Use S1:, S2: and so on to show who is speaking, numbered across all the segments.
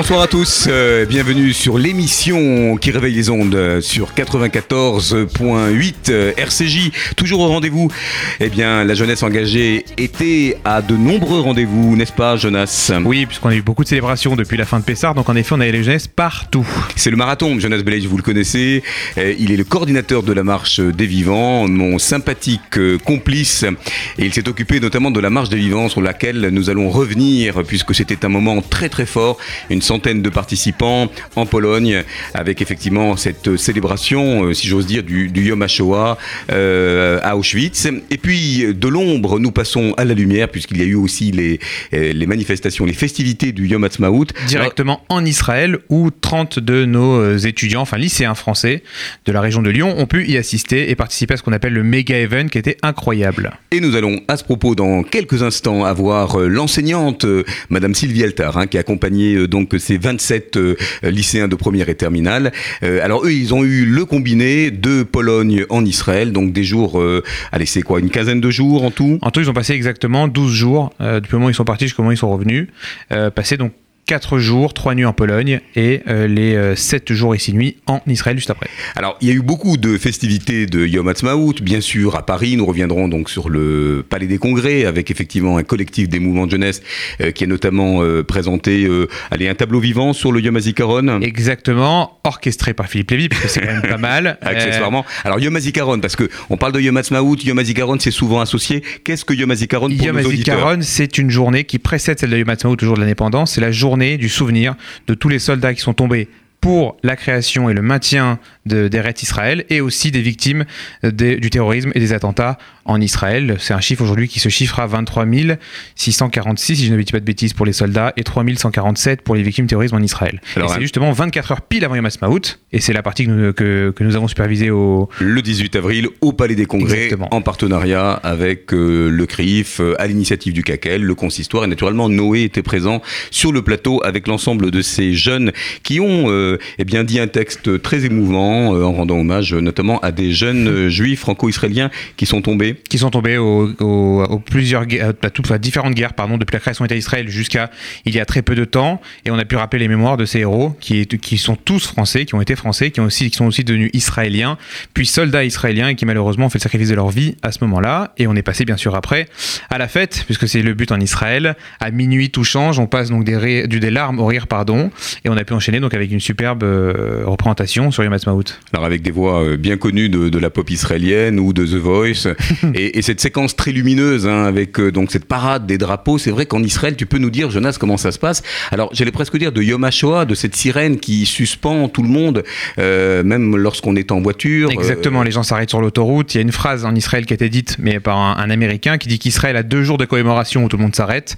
S1: Bonsoir à tous, euh, bienvenue sur l'émission qui réveille les ondes sur 94.8 euh, RCJ. Toujours au rendez-vous, eh bien la jeunesse engagée était à de nombreux rendez-vous, n'est-ce pas Jonas?
S2: Oui, puisqu'on a eu beaucoup de célébrations depuis la fin de Pessard, donc en effet on avait les jeunesses partout.
S1: C'est le marathon, Jonas Belage, vous le connaissez, Euh, il est le coordinateur de la marche des vivants, mon sympathique complice, et il s'est occupé notamment de la marche des vivants sur laquelle nous allons revenir, puisque c'était un moment très très fort, une centaine de participants en Pologne, avec effectivement cette célébration, euh, si j'ose dire, du, du Yom HaShoah euh, à Auschwitz. Et puis de l'ombre, nous passons à la lumière, puisqu'il y a eu aussi les, euh, les manifestations, les festivités du Yom Ha'atzmaut.
S2: Directement en Israël, où 30 de nos étudiants, enfin lycéens français de la région de Lyon, ont pu y assister et participer à ce qu'on appelle le méga event qui était incroyable.
S1: Et nous allons à ce propos dans quelques instants avoir l'enseignante Madame Sylvie Altar hein, qui a accompagné euh, donc ces 27 euh, lycéens de première et terminale. Euh, alors eux ils ont eu le combiné de Pologne en Israël donc des jours euh, allez c'est quoi une quinzaine de jours en tout?
S2: En tout, ils ont passé exactement 12 jours, le moment où ils sont partis jusqu'au moment où ils sont revenus. Passé donc 4 jours, 3 nuits en Pologne et euh, les 7 jours et 6 nuits en Israël juste après.
S1: Alors, il y a eu beaucoup de festivités de Yom Ha'atzmaut, bien sûr, à Paris. Nous reviendrons donc sur le Palais des Congrès avec effectivement un collectif des mouvements de jeunesse euh, qui a notamment euh, présenté euh, allez, un tableau vivant sur le Yom HaZikaron.
S2: Exactement, orchestré par Philippe Lévy, parce que c'est quand même pas mal.
S1: Accessoirement. Alors Yom HaZikaron, parce que on parle de Yom Ha'atzmaut, Yom HaZikaron c'est souvent associé. Qu'est-ce que Yom HaZikaron pour
S2: Yom HaZikaron, c'est une journée qui précède celle de Yom Ha'atzmaut, toujours de l'indépendance. C'est la journée du souvenir de tous les soldats qui sont tombés pour la création et le maintien de, des rêtes Israël et aussi des victimes des- du terrorisme et des attentats en Israël. C'est un chiffre aujourd'hui qui se chiffre à 23 646, si je ne dis pas de bêtises, pour les soldats et 3 147 pour les victimes du terrorisme en Israël.
S1: Alors,
S2: et
S1: hein.
S2: c'est justement 24 heures pile avant Yom Ha'atzmaut et c'est la partie que nous, que, que nous avons supervisée au,
S1: Le 18 avril au Palais des Congrès,
S2: Exactement.
S1: en partenariat avec euh, le CRIF, euh, à l'initiative du CACEL, le consistoire. Et naturellement, Noé était présent sur le plateau avec l'ensemble de ces jeunes qui ont euh, eh bien, dit un texte très émouvant euh, en rendant hommage euh, notamment à des jeunes euh, juifs franco-israéliens qui sont tombés.
S2: qui sont tombés aux, plusieurs à toutes, à différentes guerres pardon, depuis la création de l'État d'Israël jusqu'à il y a très peu de temps. Et on a pu rappeler les mémoires de ces héros qui, qui sont tous français, qui ont été français, qui, ont aussi, qui sont aussi devenus israéliens, puis soldats israéliens et qui malheureusement ont fait le sacrifice de leur vie à ce moment-là. Et on est passé bien sûr après à la fête puisque c'est le but en Israël. À minuit tout change. On passe donc des, ré- du, des larmes au rire pardon. Et on a pu enchaîner donc avec une superbe euh, représentation sur Yom Ha'atzmaut.
S1: Alors avec des voix euh, bien connues de, de la pop israélienne ou de The Voice et, et cette séquence très lumineuse hein, avec euh, donc cette parade des drapeaux. C'est vrai qu'en Israël, tu peux nous dire, Jonas, comment ça se passe? Alors j'allais presque dire de Yom HaShoah, de cette sirène qui suspend tout le monde, euh, même lorsqu'on est en voiture.
S2: Exactement,
S1: Euh,
S2: les gens s'arrêtent sur l'autoroute. Il y a une phrase en Israël qui a été dite, mais par un, un Américain, qui dit qu'Israël a deux jours de commémoration où tout le monde s'arrête.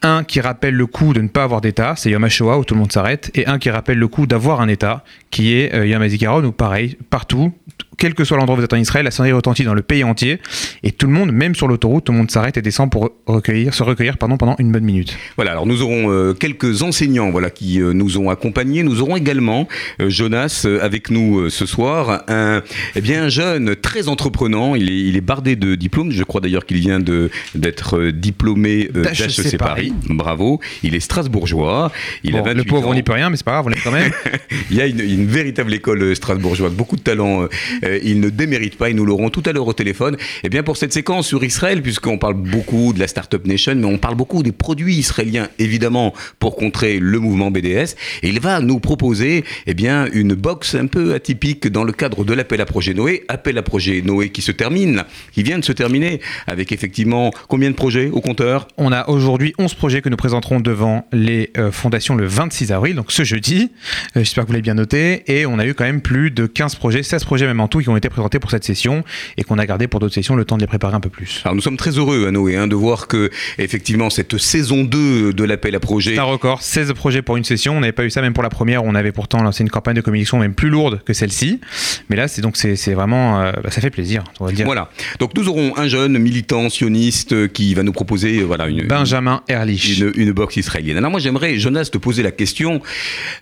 S2: Un qui rappelle le coup de ne pas avoir d'État, c'est Yom HaShoah où tout le monde s'arrête. Et un qui rappelle le coup d'avoir un État, qui est euh, Yom HaZikaron, où pareil, partout, quel que soit l'endroit où vous êtes en Israël, la sonnerie retentit dans le pays entier. Et tout le monde, même sur l'autoroute, tout le monde s'arrête et descend pour recueillir, se recueillir pardon, pendant une bonne minute.
S1: Voilà, alors nous aurons euh, quelques enseignants voilà, qui euh, nous ont accompagnés. Nous aurons également, euh, Jonas, avec nous ce soir, un, eh bien, un jeune très entreprenant. Il est, il est bardé de diplômes. Je crois d'ailleurs qu'il vient d'être diplômé euh,
S2: D'HEC
S1: Paris. Bravo. Il est strasbourgeois. Il
S2: Bon,
S1: a 28
S2: le pauvre,
S1: ans.
S2: on n'y peut rien, mais c'est pas grave, on l'aime quand même.
S1: Il y a une, une véritable école strasbourgeoise, beaucoup de talent. Euh, il ne démérite pas, et nous l'aurons tout à l'heure au téléphone. Et bien pour cette séquence sur Israël, puisqu'on parle beaucoup de la Startup Nation, mais on parle beaucoup des produits israéliens, évidemment, pour contrer le mouvement BDS. Il va nous proposer eh bien, une box un peu atypique dans le cadre de l'appel à projet Noé. Appel à projet Noé qui se termine, qui vient de se terminer, avec effectivement combien de projets au compteur?
S2: On a aujourd'hui 11 projets que nous présenterons devant les euh, fondations le 26 avril, donc ce jeudi. Euh, J'espère que vous l'avez bien noté. Et on a eu quand même plus de 15 projets, 16 projets même en tout surtout qui ont été présentés pour cette session et qu'on a gardé pour d'autres sessions le temps de les préparer un peu plus.
S1: Alors nous sommes très heureux à Noé hein, de voir que effectivement cette saison 2 de l'appel à projet.
S2: C'est un record, 16 projets pour une session. On n'avait pas eu ça même pour la première on avait pourtant lancé une campagne de communication même plus lourde que celle-ci. Mais là, c'est donc c'est vraiment, euh, bah, ça fait plaisir, on va le dire.
S1: Voilà. Donc nous aurons un jeune militant sioniste euh, qui va nous proposer euh, voilà une
S2: Benjamin Ehrlich,
S1: une, une box israélienne. Alors moi j'aimerais Jonas te poser la question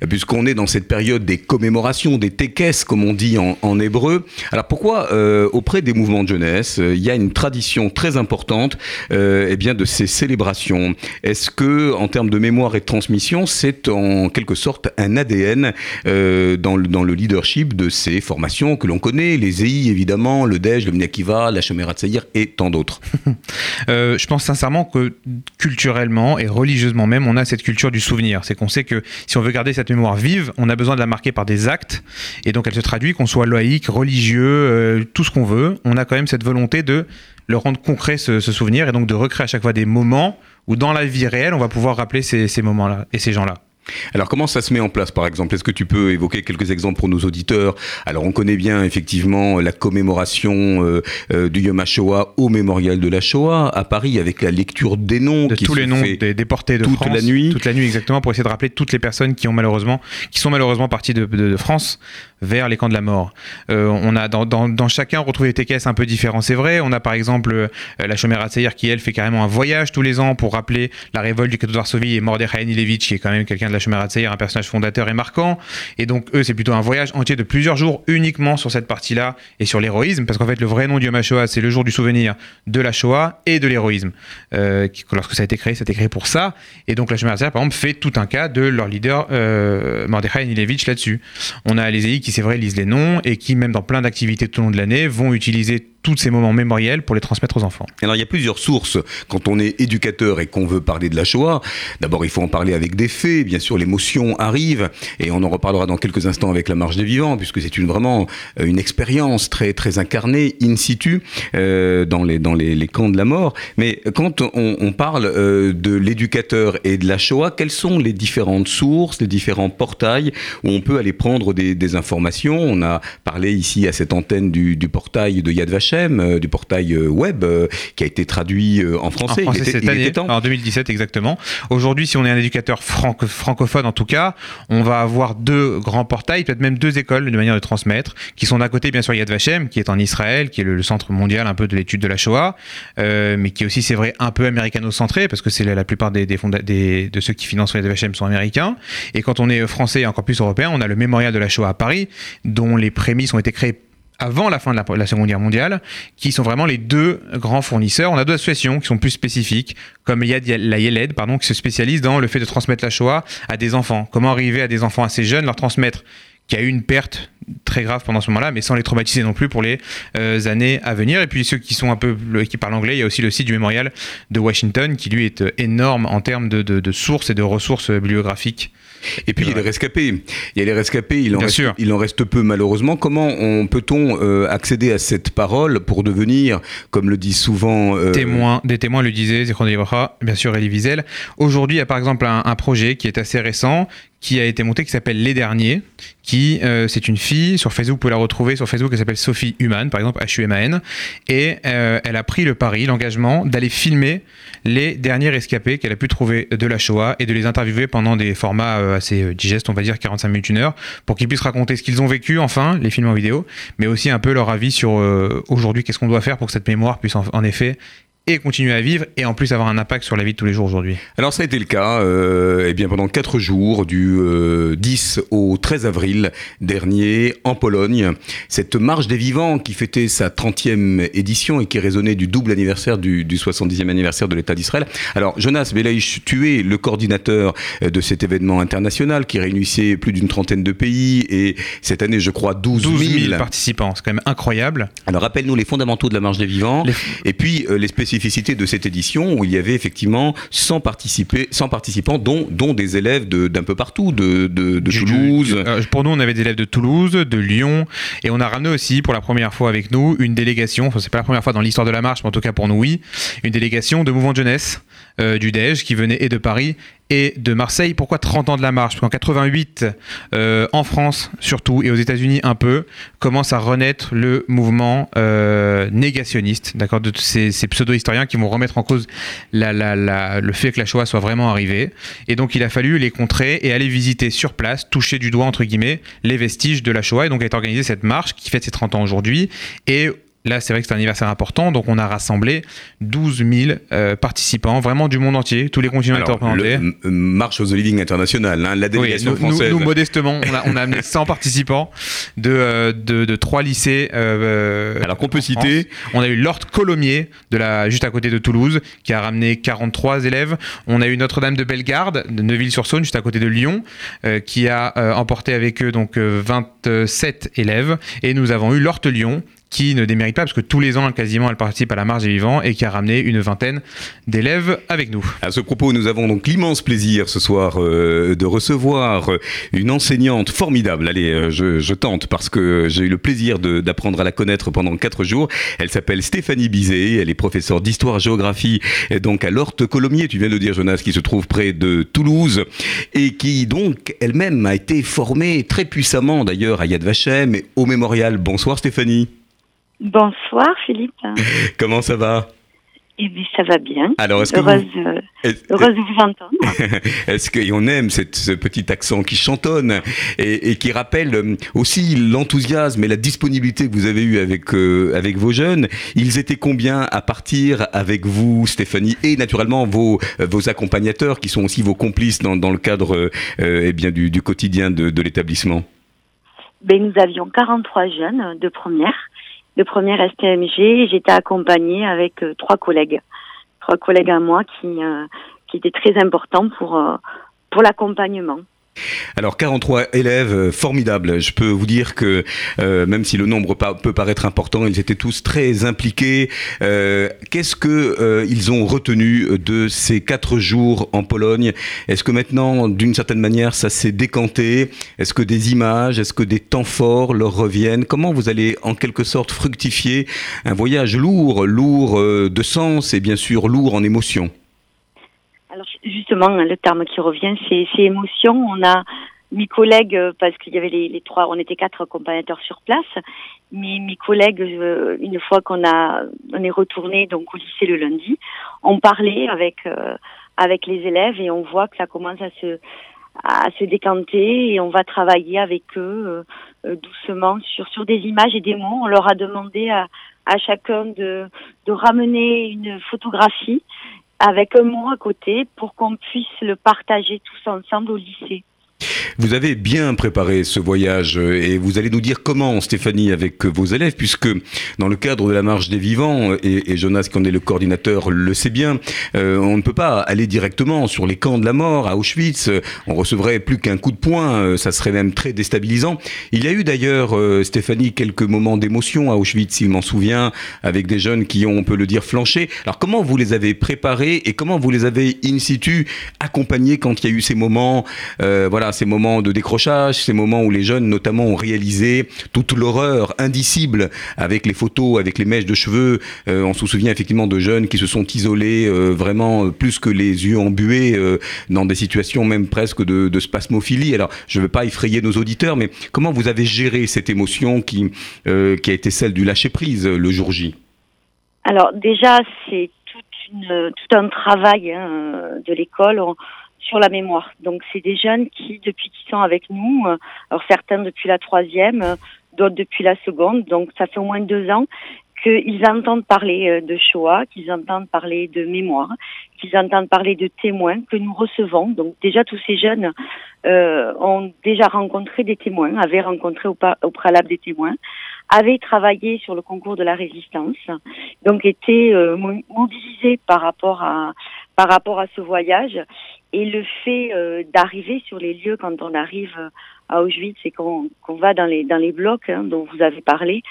S1: puisqu'on est dans cette période des commémorations, des tekes comme on dit en, en hébreu. Alors pourquoi euh, auprès des mouvements de jeunesse il y a une tradition très importante euh, eh bien de ces célébrations? Est-ce que en termes de mémoire et de transmission c'est en quelque sorte un ADN euh, dans, le, dans le leadership de ces formations que l'on connaît, les EI évidemment, le DEJ, le Mnekiva, la Shomerat Tzaïr et tant d'autres
S2: Euh, je pense sincèrement que culturellement et religieusement même, on a cette culture du souvenir. C'est qu'on sait que si on veut garder cette mémoire vive, on a besoin de la marquer par des actes. Et donc elle se traduit, qu'on soit laïque, religieux, euh, tout ce qu'on veut. On a quand même cette volonté de le rendre concret, ce, ce souvenir, et donc de recréer à chaque fois des moments où dans la vie réelle, on va pouvoir rappeler ces, ces moments-là et ces gens-là.
S1: Alors comment ça se met en place par exemple? Est-ce que tu peux évoquer quelques exemples pour nos auditeurs? Alors on connaît bien effectivement la commémoration euh, euh, du Yom HaShoah au mémorial de la Shoah à Paris avec la lecture des noms
S2: de
S1: qui
S2: tous
S1: se
S2: les noms des déportés de
S1: toute
S2: France,
S1: la nuit.
S2: toute la nuit exactement pour essayer de rappeler toutes les personnes qui ont malheureusement qui sont malheureusement parties de, de- de France vers les camps de la mort. Euh, on a dans, dans, dans chacun retrouvé des TKS un peu différents, c'est vrai. On a par exemple euh, la Tseir qui elle fait carrément un voyage tous les ans pour rappeler la révolte du ghetto de Varsovie et Mordechai Anilevich qui est quand même quelqu'un de la Tseir, un personnage fondateur et marquant. Et donc eux c'est plutôt un voyage entier de plusieurs jours uniquement sur cette partie-là et sur l'héroïsme parce qu'en fait le vrai nom du Yom c'est le jour du souvenir de la Shoah et de l'héroïsme. Euh, lorsque ça a été créé, ça a été créé pour ça. Et donc la Tseir par exemple fait tout un cas de leur leader Mordechai Anilevich là-dessus. On a les qui, c'est vrai, lisent les noms et qui, même dans plein d'activités tout au long de l'année, vont utiliser tous ces moments mémoriels pour les transmettre aux enfants.
S1: Alors il y a plusieurs sources quand on est éducateur et qu'on veut parler de la Shoah. D'abord il faut en parler avec des faits, bien sûr l'émotion arrive et on en reparlera dans quelques instants avec la marche des vivants puisque c'est une vraiment euh, une expérience très très incarnée in situ euh, dans les dans les, camps de la mort. Mais quand on, parle euh, de l'éducateur et de la Shoah, quelles sont les différentes sources, les différents portails où on peut aller prendre des, des informations? On a parlé ici à cette antenne du, du portail de Yad Vashem, euh, du portail euh, web euh, qui a été traduit en français.
S2: En français
S1: il était,
S2: cette
S1: il
S2: année,
S1: était temps.
S2: en 2017 exactement. Aujourd'hui, si on est un éducateur franco- francophone en tout cas, on va avoir deux grands portails, peut-être même deux écoles de manière de transmettre, qui sont d'un côté bien sûr Yad Vashem, qui est en Israël, qui est le, le centre mondial un peu de l'étude de la Shoah, euh, mais qui est aussi, c'est vrai, un peu américano-centré, parce que c'est la, la plupart des, des- de ceux qui financent Yad Vashem sont américains. Et quand on est français et encore plus européen, on a le mémorial de la Shoah à Paris, dont les prémices ont été créées avant la fin de la, Seconde Guerre mondiale, qui sont vraiment les deux grands fournisseurs. On a deux associations qui sont plus spécifiques, comme la Yeled, pardon, qui se spécialise dans le fait de transmettre la Shoah à des enfants. Comment arriver à des enfants assez jeunes, leur transmettre qu'il y a eu une perte très grave pendant ce moment-là, mais sans les traumatiser non plus pour les euh, années à venir. Et puis ceux qui sont un peu qui parlent anglais, il y a aussi le site du mémorial de Washington, qui lui est euh, énorme en termes de, de, de sources et de ressources bibliographiques.
S1: Et puis il y a les rescapés. Il y a les rescapés, il en, reste,
S2: sûr.
S1: il en reste peu malheureusement. Comment on, peut-on euh, accéder à cette parole pour devenir, comme le dit souvent... euh,
S2: témoins, des témoins le disaient, Zichron bien sûr Elie Wiesel. Aujourd'hui, il y a par exemple un, un projet qui est assez récent, qui a été monté, qui s'appelle Les Derniers, qui, euh, c'est une fille, sur Facebook, vous pouvez la retrouver sur Facebook, elle s'appelle Sophie Human, par exemple, H-U-M-A-N, et euh, elle a pris le pari, l'engagement, d'aller filmer les derniers rescapés qu'elle a pu trouver de la Shoah et de les interviewer pendant des formats euh, assez digestes, on va dire 45 minutes, une heure, pour qu'ils puissent raconter ce qu'ils ont vécu, enfin, les films en vidéo, mais aussi un peu leur avis sur aujourd'hui qu'est-ce qu'on doit faire pour que cette mémoire puisse en effet et continuer à vivre et en plus avoir un impact sur la vie de tous les jours aujourd'hui.
S1: Alors ça a été le cas euh, eh bien, pendant quatre jours, du euh, 10 au 13 avril dernier, en Pologne. Cette marche des vivants qui fêtait sa 30e édition et qui résonnait du double anniversaire du, du 70e anniversaire de l'État d'Israël. Alors Jonas Belaïch, tu es le coordinateur euh, de cet événement international qui réunissait plus d'une trentaine de pays et cette année, je crois, 12 000.
S2: 12 000 participants, c'est quand même incroyable.
S1: Alors rappelle-nous les fondamentaux de la marche des vivants
S2: Les-
S1: et puis euh, les spécificités de cette édition où il y avait effectivement 100, participés, 100 participants dont, dont des élèves de- d'un peu partout, de, de, Toulouse.
S2: du- euh, pour nous, on avait des élèves de Toulouse, de Lyon, et on a ramené aussi pour la première fois avec nous une délégation. Enfin, c'est pas la première fois dans l'histoire de la marche, mais en tout cas pour nous, oui, une délégation de mouvement de jeunesse euh, du Dège qui venaient et de Paris et de Marseille. Pourquoi 30 ans de la marche? Parce qu'en 88, euh, en France surtout, et aux États-Unis un peu, commence à renaître le mouvement euh, négationniste, d'accord, de ces, ces pseudo-historiens qui vont remettre en cause le fait que la Shoah soit vraiment arrivée. Et donc il a fallu les contrer et aller visiter sur place, toucher du doigt, entre guillemets, les vestiges de la Shoah. Et donc été organisée cette marche qui fête ses 30 ans aujourd'hui. Et Là, c'est vrai que c'est un anniversaire important, donc on a rassemblé 12 000 euh, participants, vraiment du monde entier, tous les continents étaient représentés.
S1: Le, marche aux Living International, hein, la délégation
S2: oui, nous,
S1: française.
S2: Nous, nous, modestement, on a, on a amené 100 participants de, euh, de, de, trois lycées. Euh,
S1: Alors qu'on peut citer.
S2: On a eu Lord Colomiers, de la, juste à côté de Toulouse, qui a ramené 43 élèves. On a eu Notre-Dame de Bellegarde, de Neuville-sur-Saône, juste à côté de Lyon, euh, qui a emporté avec eux donc 27 élèves. Et nous avons eu Lorte Lyon, qui ne démérite pas, parce que tous les ans, quasiment, elle participe à la marche des vivants et qui a ramené une vingtaine d'élèves avec nous.
S1: À ce propos, nous avons donc l'immense plaisir ce soir euh, de recevoir une enseignante formidable. Allez, euh, je, tente parce que j'ai eu le plaisir d'apprendre à la connaître pendant quatre jours. Elle s'appelle Stéphanie Bizet, elle est professeure d'histoire-géographie donc à l'Horte Colomiers, tu viens de dire Jonas, qui se trouve près de Toulouse et qui donc elle-même a été formée très puissamment d'ailleurs à Yad Vashem au mémorial. Bonsoir Stéphanie.
S3: Bonsoir Philippe.
S1: Comment ça va?
S3: Eh bien, ça va bien.
S1: Alors, est-ce
S3: heureuse,
S1: que vous...
S3: est heureuse de vous entendre.
S1: est-ce qu'on aime cette, ce petit accent qui chantonne et, et qui rappelle aussi l'enthousiasme et la disponibilité que vous avez eu avec, euh, avec vos jeunes Ils étaient combien à partir avec vous, Stéphanie, et naturellement vos, vos accompagnateurs qui sont aussi vos complices dans, dans le cadre euh, eh bien, du, du quotidien de, de l'établissement?
S3: Ben, Nous avions 43 jeunes de première de première STMG. J'étais accompagnée avec euh, trois collègues, trois collègues à moi qui euh, qui étaient très importants pour euh, pour l'accompagnement.
S1: Alors 43 élèves euh, formidables. Je peux vous dire que euh, même si le nombre peut paraître important, ils étaient tous très impliqués. Euh, Qu'est-ce que euh, ils ont retenu de ces quatre jours en Pologne? Est-ce que maintenant, d'une certaine manière, ça s'est décanté? Est-ce que des images, est-ce que des temps forts leur reviennent? Comment vous allez en quelque sorte fructifier un voyage lourd, lourd de sens et bien sûr lourd en émotions?
S3: Alors justement, le terme qui revient, c'est émotion. On a mes collègues, parce qu'il y avait les, trois, on était quatre accompagnateurs sur place, mais mes collègues, une fois qu'on a, on est retourné donc au lycée le lundi, on parlait avec euh, avec les élèves et on voit que ça commence à se à se décanter et on va travailler avec eux euh, doucement sur sur des images et des mots. On leur a demandé à à chacun de de ramener une photographie avec un mot à côté pour qu'on puisse le partager tous ensemble au lycée.
S1: Vous avez bien préparé ce voyage et vous allez nous dire comment, Stéphanie, avec vos élèves, puisque dans le cadre de la marche des vivants, et, et Jonas, qui en est le coordinateur, le sait bien, euh, on ne peut pas aller directement sur les camps de la mort à Auschwitz. On recevrait plus qu'un coup de poing, ça serait même très déstabilisant. Il y a eu d'ailleurs, euh, Stéphanie, quelques moments d'émotion à Auschwitz, il m'en souvient, avec des jeunes qui ont, on peut le dire, flanché. Alors comment vous les avez préparés et comment vous les avez in situ accompagnés quand il y a eu ces moments, euh, voilà, ces moments de décrochage, ces moments où les jeunes notamment ont réalisé toute l'horreur indicible avec les photos, avec les mèches de cheveux. Euh, on se souvient effectivement de jeunes qui se sont isolés euh, vraiment plus que les yeux embués euh, dans des situations même presque de, de spasmophilie. Alors je ne veux pas effrayer nos auditeurs, mais comment vous avez géré cette émotion qui, a été celle du lâcher prise le jour J?
S3: Alors déjà c'est tout un travail hein, de l'école. Sur la mémoire. Donc c'est des jeunes qui, depuis qu'ils sont avec nous, euh, alors certains depuis la troisième, euh, d'autres depuis la seconde, donc ça fait au moins deux ans qu'ils entendent parler euh, de Shoah, qu'ils entendent parler de mémoire, qu'ils entendent parler de témoins que nous recevons. Donc déjà tous ces jeunes ont déjà rencontré des témoins, avaient rencontré au, au préalable des témoins, avaient travaillé sur le concours de la résistance, donc étaient euh, mobilisés par rapport à par rapport à ce voyage et le fait euh, d'arriver sur les lieux quand on arrive à Auschwitz et qu'on qu va dans les dans les blocs hein, dont vous avez parlé,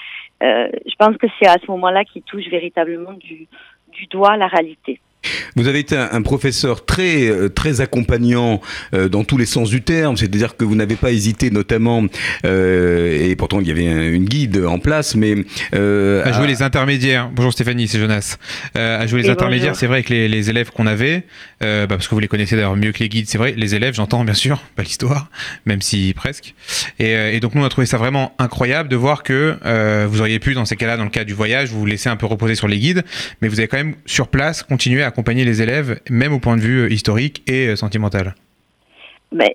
S3: euh, je pense que c'est à ce moment-là qu'il touche véritablement du, du doigt la réalité.
S1: Vous avez été un, professeur très euh, très accompagnant euh, dans tous les sens du terme, c'est-à-dire que vous n'avez pas hésité notamment, euh, et pourtant il y avait une guide en place, mais
S2: à jouer les intermédiaires. Bonjour Stéphanie, c'est Jonas. à jouer les intermédiaires, c'est vrai que les, élèves qu'on avait, bah, parce que vous les connaissez d'ailleurs mieux que les guides, c'est vrai, les élèves, j'entends bien sûr, pas l'histoire, même si presque. Et, et, donc nous on a trouvé ça vraiment incroyable de voir que vous auriez pu dans ces cas-là, dans le cas du voyage, vous vous laisser un peu reposer sur les guides, mais vous avez quand même sur place continué à accompagner les élèves, même au point de vue euh, historique et euh, sentimental
S3: ben,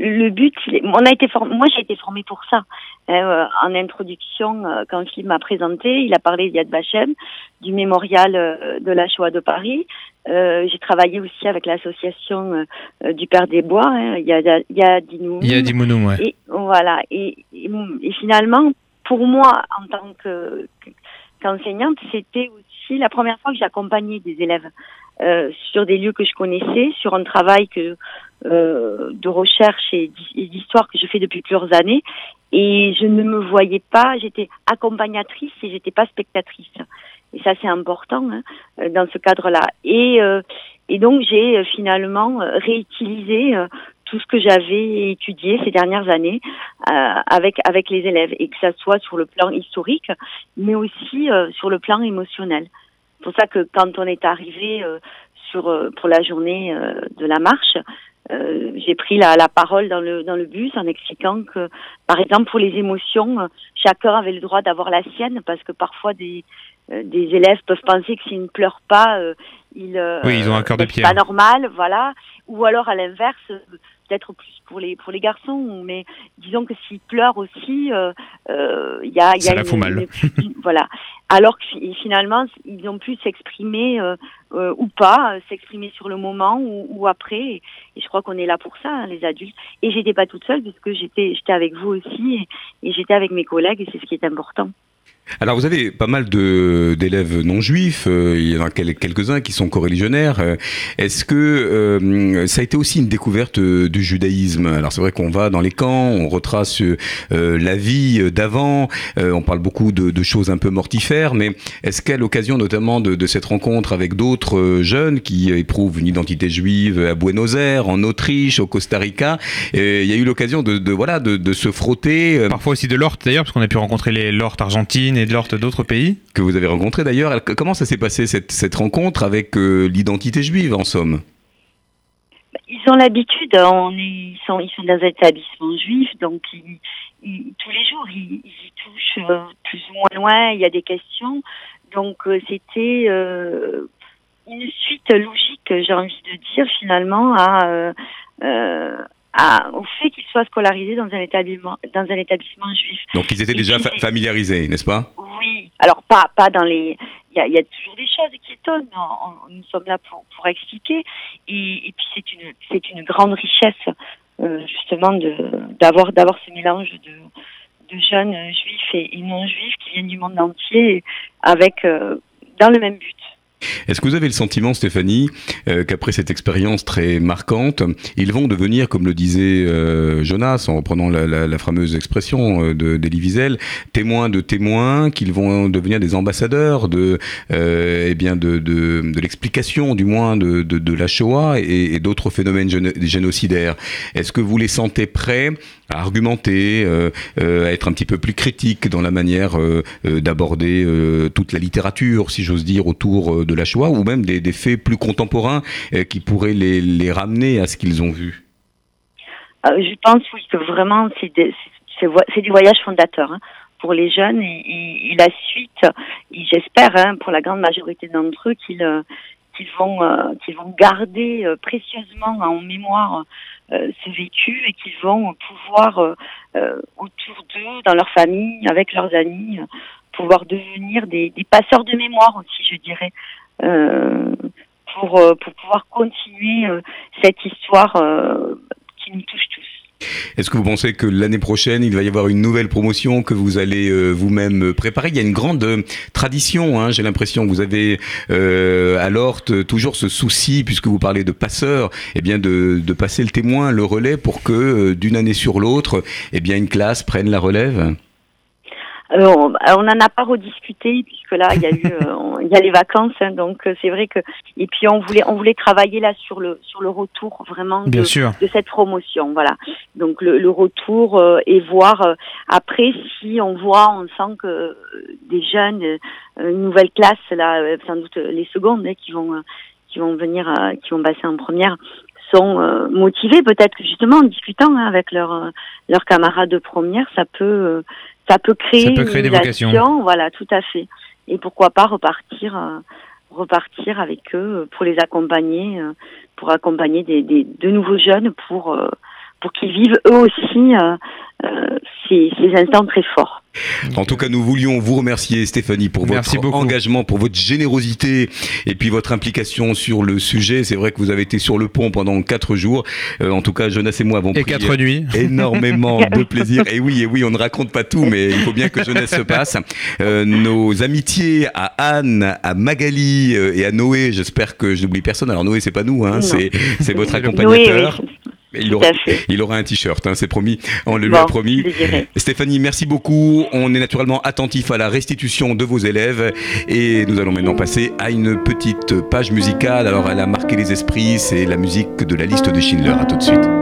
S3: le but, on a été moi j'ai été formée pour ça. Euh, en introduction, quand Philippe m'a présenté, il a parlé d'Yad Vashem, du mémorial de la Shoah de Paris. j'ai travaillé aussi avec l'association du Père des Bois, hein, Yad, Yadimoum.
S2: Yadimoum, ouais.
S3: Et voilà. Et, et, finalement, pour moi, en tant que qu'enseignante, c'était aussi la première fois que j'accompagnais des élèves. Euh, sur des lieux que je connaissais, sur un travail que, euh, de recherche et d'histoire que je fais depuis plusieurs années. Et je ne me voyais pas, j'étais accompagnatrice et j'étais pas spectatrice. Et ça, c'est important hein, euh, dans ce cadre-là. Et, et donc, j'ai finalement réutilisé tout ce que j'avais étudié ces dernières années avec avec les élèves et que ça soit sur le plan historique mais aussi sur le plan émotionnel c'est pour ça que quand on est arrivé euh, sur euh, pour la journée euh, de la marche, j'ai pris la, la, parole dans le dans le bus en expliquant que, par exemple, pour les émotions, chacun avait le droit d'avoir la sienne parce que parfois des des élèves peuvent penser que s'ils ne pleurent pas, ils
S2: oui, ils ont un cœur de pierre.
S3: pas normal, voilà. Ou alors à l'inverse, peut-être plus pour les pour les garçons, mais disons que s'ils pleurent aussi, il euh, euh, y a, y a
S2: une, mal.
S3: voilà. Alors que finalement, ils ont pu s'exprimer euh, ou pas, s'exprimer sur le moment ou, ou après. Et, je crois qu'on est là pour ça, hein, les adultes. Et j'étais pas toute seule parce que j'étais j'étais avec vous aussi et, et j'étais avec mes collègues et c'est ce qui est important.
S1: Alors vous avez pas mal de d'élèves non juifs, euh, il y en a quelques-uns qui sont coreligionnaires. Euh, est-ce que euh, ça a été aussi une découverte du judaïsme? Alors c'est vrai qu'on va dans les camps, on retrace la vie d'avant, on parle beaucoup de, choses un peu mortifères, mais est-ce qu'à l'occasion notamment de, cette rencontre avec d'autres jeunes qui éprouvent une identité juive à Buenos Aires, en Autriche, au Costa Rica, il y a eu l'occasion de, voilà de, se frotter
S2: Parfois aussi de l'Orte d'ailleurs, parce qu'on a pu rencontrer les l'Orte argentine et de l'Orte d'autres pays
S1: Que vous avez rencontré d'ailleurs. Comment ça s'est passé cette, cette, rencontre avec euh, l'identité juive en somme?
S3: Ils ont l'habitude, on ils, sont, ils sont dans un établissement juif, donc ils, tous les jours ils, y touchent euh, plus ou moins loin, il y a des questions. Donc euh, c'était une suite logique, j'ai envie de dire, finalement, à, au fait qu'ils soient scolarisés dans un établissement, dans un établissement juif.
S1: Donc ils étaient déjà familiarisés, n'est-ce pas?
S3: Oui. Alors pas pas dans les. Il y a, y a, toujours des choses qui étonnent. nous sommes là pour, pour expliquer. Et, et puis c'est une c'est une grande richesse euh, justement de d'avoir d'avoir ce mélange de de jeunes juifs et, non juifs qui viennent du monde entier avec euh, dans le même but.
S1: Est-ce que vous avez le sentiment, Stéphanie, euh, qu'après cette expérience très marquante, ils vont devenir, comme le disait euh, Jonas, en reprenant la, fameuse expression euh, de d'Elie Wiesel, témoins de témoins, qu'ils vont devenir des ambassadeurs de, eh bien de, de, l'explication, du moins, de, de, la Shoah et, d'autres phénomènes génocidaires. Est-ce que vous les sentez prêts argumenter, à être un petit peu plus critiques dans la manière d'aborder toute la littérature, si j'ose dire, autour de la Shoah ou même des, faits plus contemporains euh, qui pourraient les, ramener à ce qu'ils ont vu
S3: euh, Je pense que vraiment c'est des, voyages fondateurs. Hein, pour les jeunes et, la suite, j'espère hein, pour la grande majorité d'entre eux euh, qu'ils vont garder précieusement en mémoire ce vécu et qu'ils vont pouvoir autour d'eux, dans leur famille, avec leurs amis, pouvoir devenir des, passeurs de mémoire aussi, je dirais, euh, pour, euh, pour pouvoir continuer euh, cette histoire.
S1: Est-ce que vous pensez que l'année prochaine, il va y avoir une nouvelle promotion que vous allez vous-même préparer? Il y a une grande tradition, hein, j'ai l'impression. Vous avez euh, à l'Orte toujours ce souci, puisque vous parlez de passeurs, eh bien de, de passer le témoin, le relais, pour que d'une année sur l'autre, eh bien une classe prenne la relève?
S3: Euh, on on n'en a pas rediscuté puisque là il y a eu euh, il y a les vacances hein, donc euh, c'est vrai que et puis on voulait on voulait travailler là sur le sur le retour vraiment de,
S2: Bien sûr.
S3: de cette promotion voilà donc le, le retour euh, et voir euh, après si on voit on sent que euh, des jeunes euh, une nouvelle classe là euh, sans doute euh, les secondes hein, qui vont euh, qui vont venir euh, qui vont passer en première sont euh, motivés peut-être que justement en discutant hein, avec leurs euh, leurs camarades de première ça peut euh, ça peut créer,
S2: Ça peut créer
S3: une
S2: des vocations.
S3: voilà tout à fait et pourquoi pas repartir euh, repartir avec eux pour les accompagner euh, pour accompagner des, des de nouveaux jeunes pour euh, pour qu'ils vivent eux aussi euh, euh, ces, ces instants très forts
S1: En tout cas, nous voulions vous remercier, Stéphanie, pour
S2: Merci
S1: votre
S2: beaucoup.
S1: engagement, pour votre générosité et puis votre implication sur le sujet. C'est vrai que vous avez été sur le pont pendant quatre jours. Euh, en tout cas, Jonas et moi avons
S2: Et
S1: pris
S2: quatre nuits.
S1: énormément de plaisir. Et oui, et oui, on ne raconte pas tout, mais il faut bien que jeunesse se passe. Euh, nos amitiés à Anne, à Magali euh, et à Noé. J'espère que je n'oublie personne. Alors Noé, c'est pas nous, hein, c'est c'est votre
S2: Noé,
S1: accompagnateur.
S3: oui,
S1: Il aura, il aura un t-shirt, hein, c'est promis. On le lui a promis. Stéphanie, merci beaucoup. On est naturellement attentif à la restitution de vos élèves et nous allons maintenant passer à une petite page musicale. Alors, elle a marqué les esprits, c'est la musique de la liste de Schindler. À tout de suite.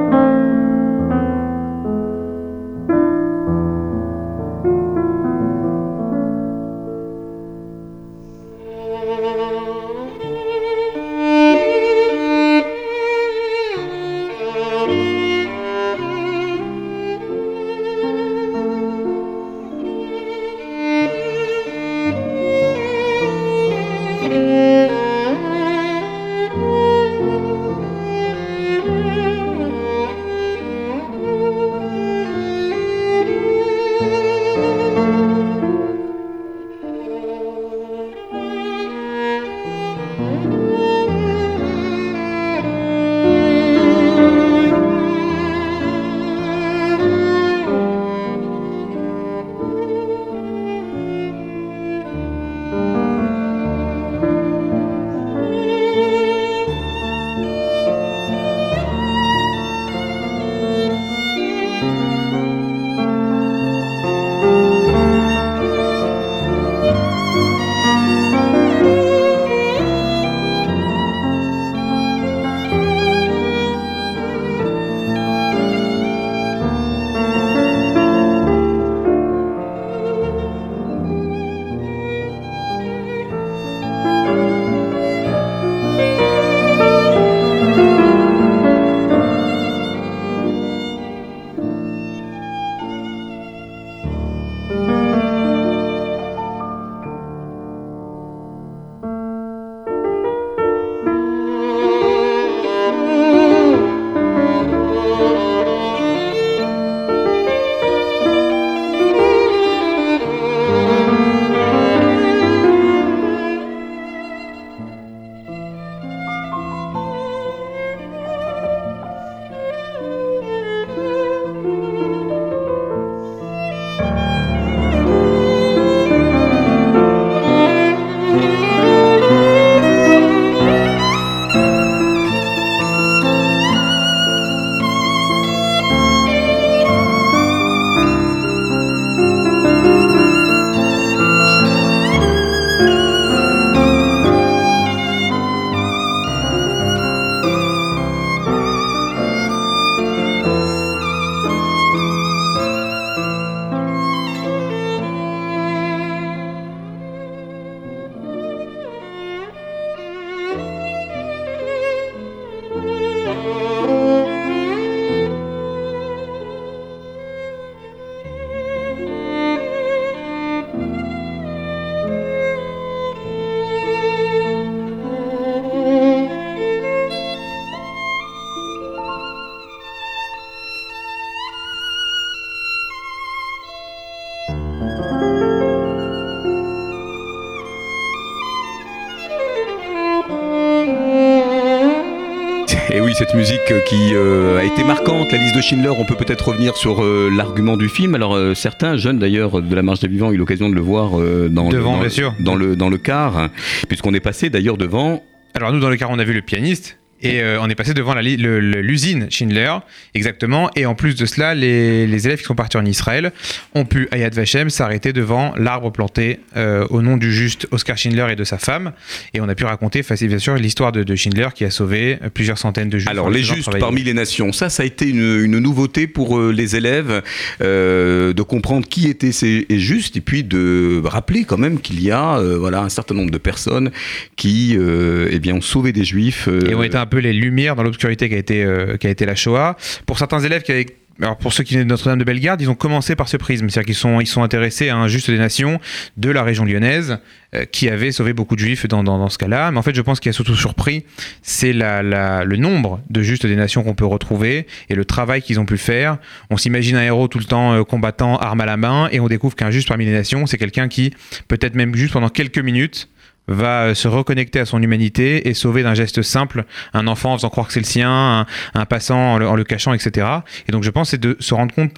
S1: Été marquante, la liste de Schindler, on peut peut-être revenir sur euh, l'argument du film. Alors euh, certains jeunes d'ailleurs de la Marche des Vivants ont eu l'occasion de le voir euh, dans,
S2: Devant,
S1: le, dans,
S2: bien sûr.
S1: dans le dans le car, puisqu'on est passé d'ailleurs devant.
S2: Alors nous, dans le car, on a vu le pianiste Et euh, on est passé devant l'usine Schindler, exactement. Et en plus de cela, les, les élèves qui sont partis en Israël ont pu, à Yad Vashem, s'arrêter devant l'arbre planté euh, au nom du juste Oscar Schindler et de sa femme. Et on a pu raconter, bien sûr, l'histoire de, de Schindler qui a sauvé euh, plusieurs centaines de juifs.
S1: Alors les justes parmi les nations, ça, ça a été une, une nouveauté pour euh, les élèves de comprendre qui étaient ces justes et puis de rappeler quand même qu'il y a voilà un certain nombre de personnes qui eh bien ont sauvé des juifs.
S2: Et ont été un peu les lumières dans l'obscurité qui a été euh, qui a été la Shoah. Pour certains élèves qui avaient alors pour ceux qui venaient de Notre-Dame de Bellegarde, ils ont commencé par ce prisme, c'est-à-dire qu'ils sont, ils sont intéressés à un juste des nations de la région lyonnaise euh, qui avait sauvé beaucoup de juifs dans, dans, ce cas-là. Mais en fait, je pense qu'il y a surtout surpris, c'est la, la, le nombre de justes des nations qu'on peut retrouver et le travail qu'ils ont pu faire. On s'imagine un héros tout le temps euh, combattant, arme à la main, et on découvre qu'un juste parmi les nations, c'est quelqu'un qui, peut-être même juste pendant quelques minutes, va euh, se reconnecter à son humanité et sauver d'un geste simple un enfant en faisant croire que c'est le sien, un, un passant en le, en le cachant, etc. Et donc je pense c'est de se rendre compte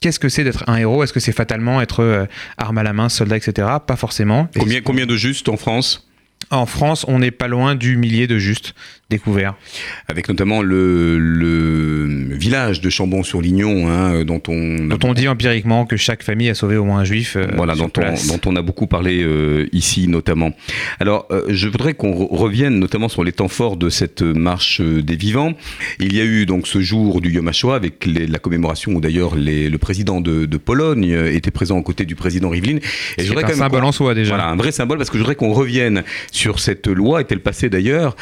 S2: qu'est-ce que c'est d'être un héros Est-ce que c'est fatalement être euh, arme à la main, soldat, etc. Pas forcément.
S1: Combien, combien de justes en France?
S2: En France, on n'est pas loin du millier de justes découverts.
S1: Avec notamment le, le village de Chambon-sur-Lignon, hein, dont on
S2: Dont on dit empiriquement que chaque famille a sauvé au moins un juif. euh,
S1: voilà, dont on,
S2: place.
S1: dont on a beaucoup parlé euh, ici notamment. Alors, euh, je voudrais qu'on re- revienne notamment sur les temps forts de cette marche des vivants. Il y a eu donc ce jour du Yom HaShoah avec les- la commémoration où d'ailleurs le président de, de Pologne était présent aux côtés du président Rivlin. Et
S2: C'est un symbole en soi déjà.
S1: Voilà, un vrai symbole parce que je voudrais qu'on revienne sur cette loi. Est-elle passée d'ailleurs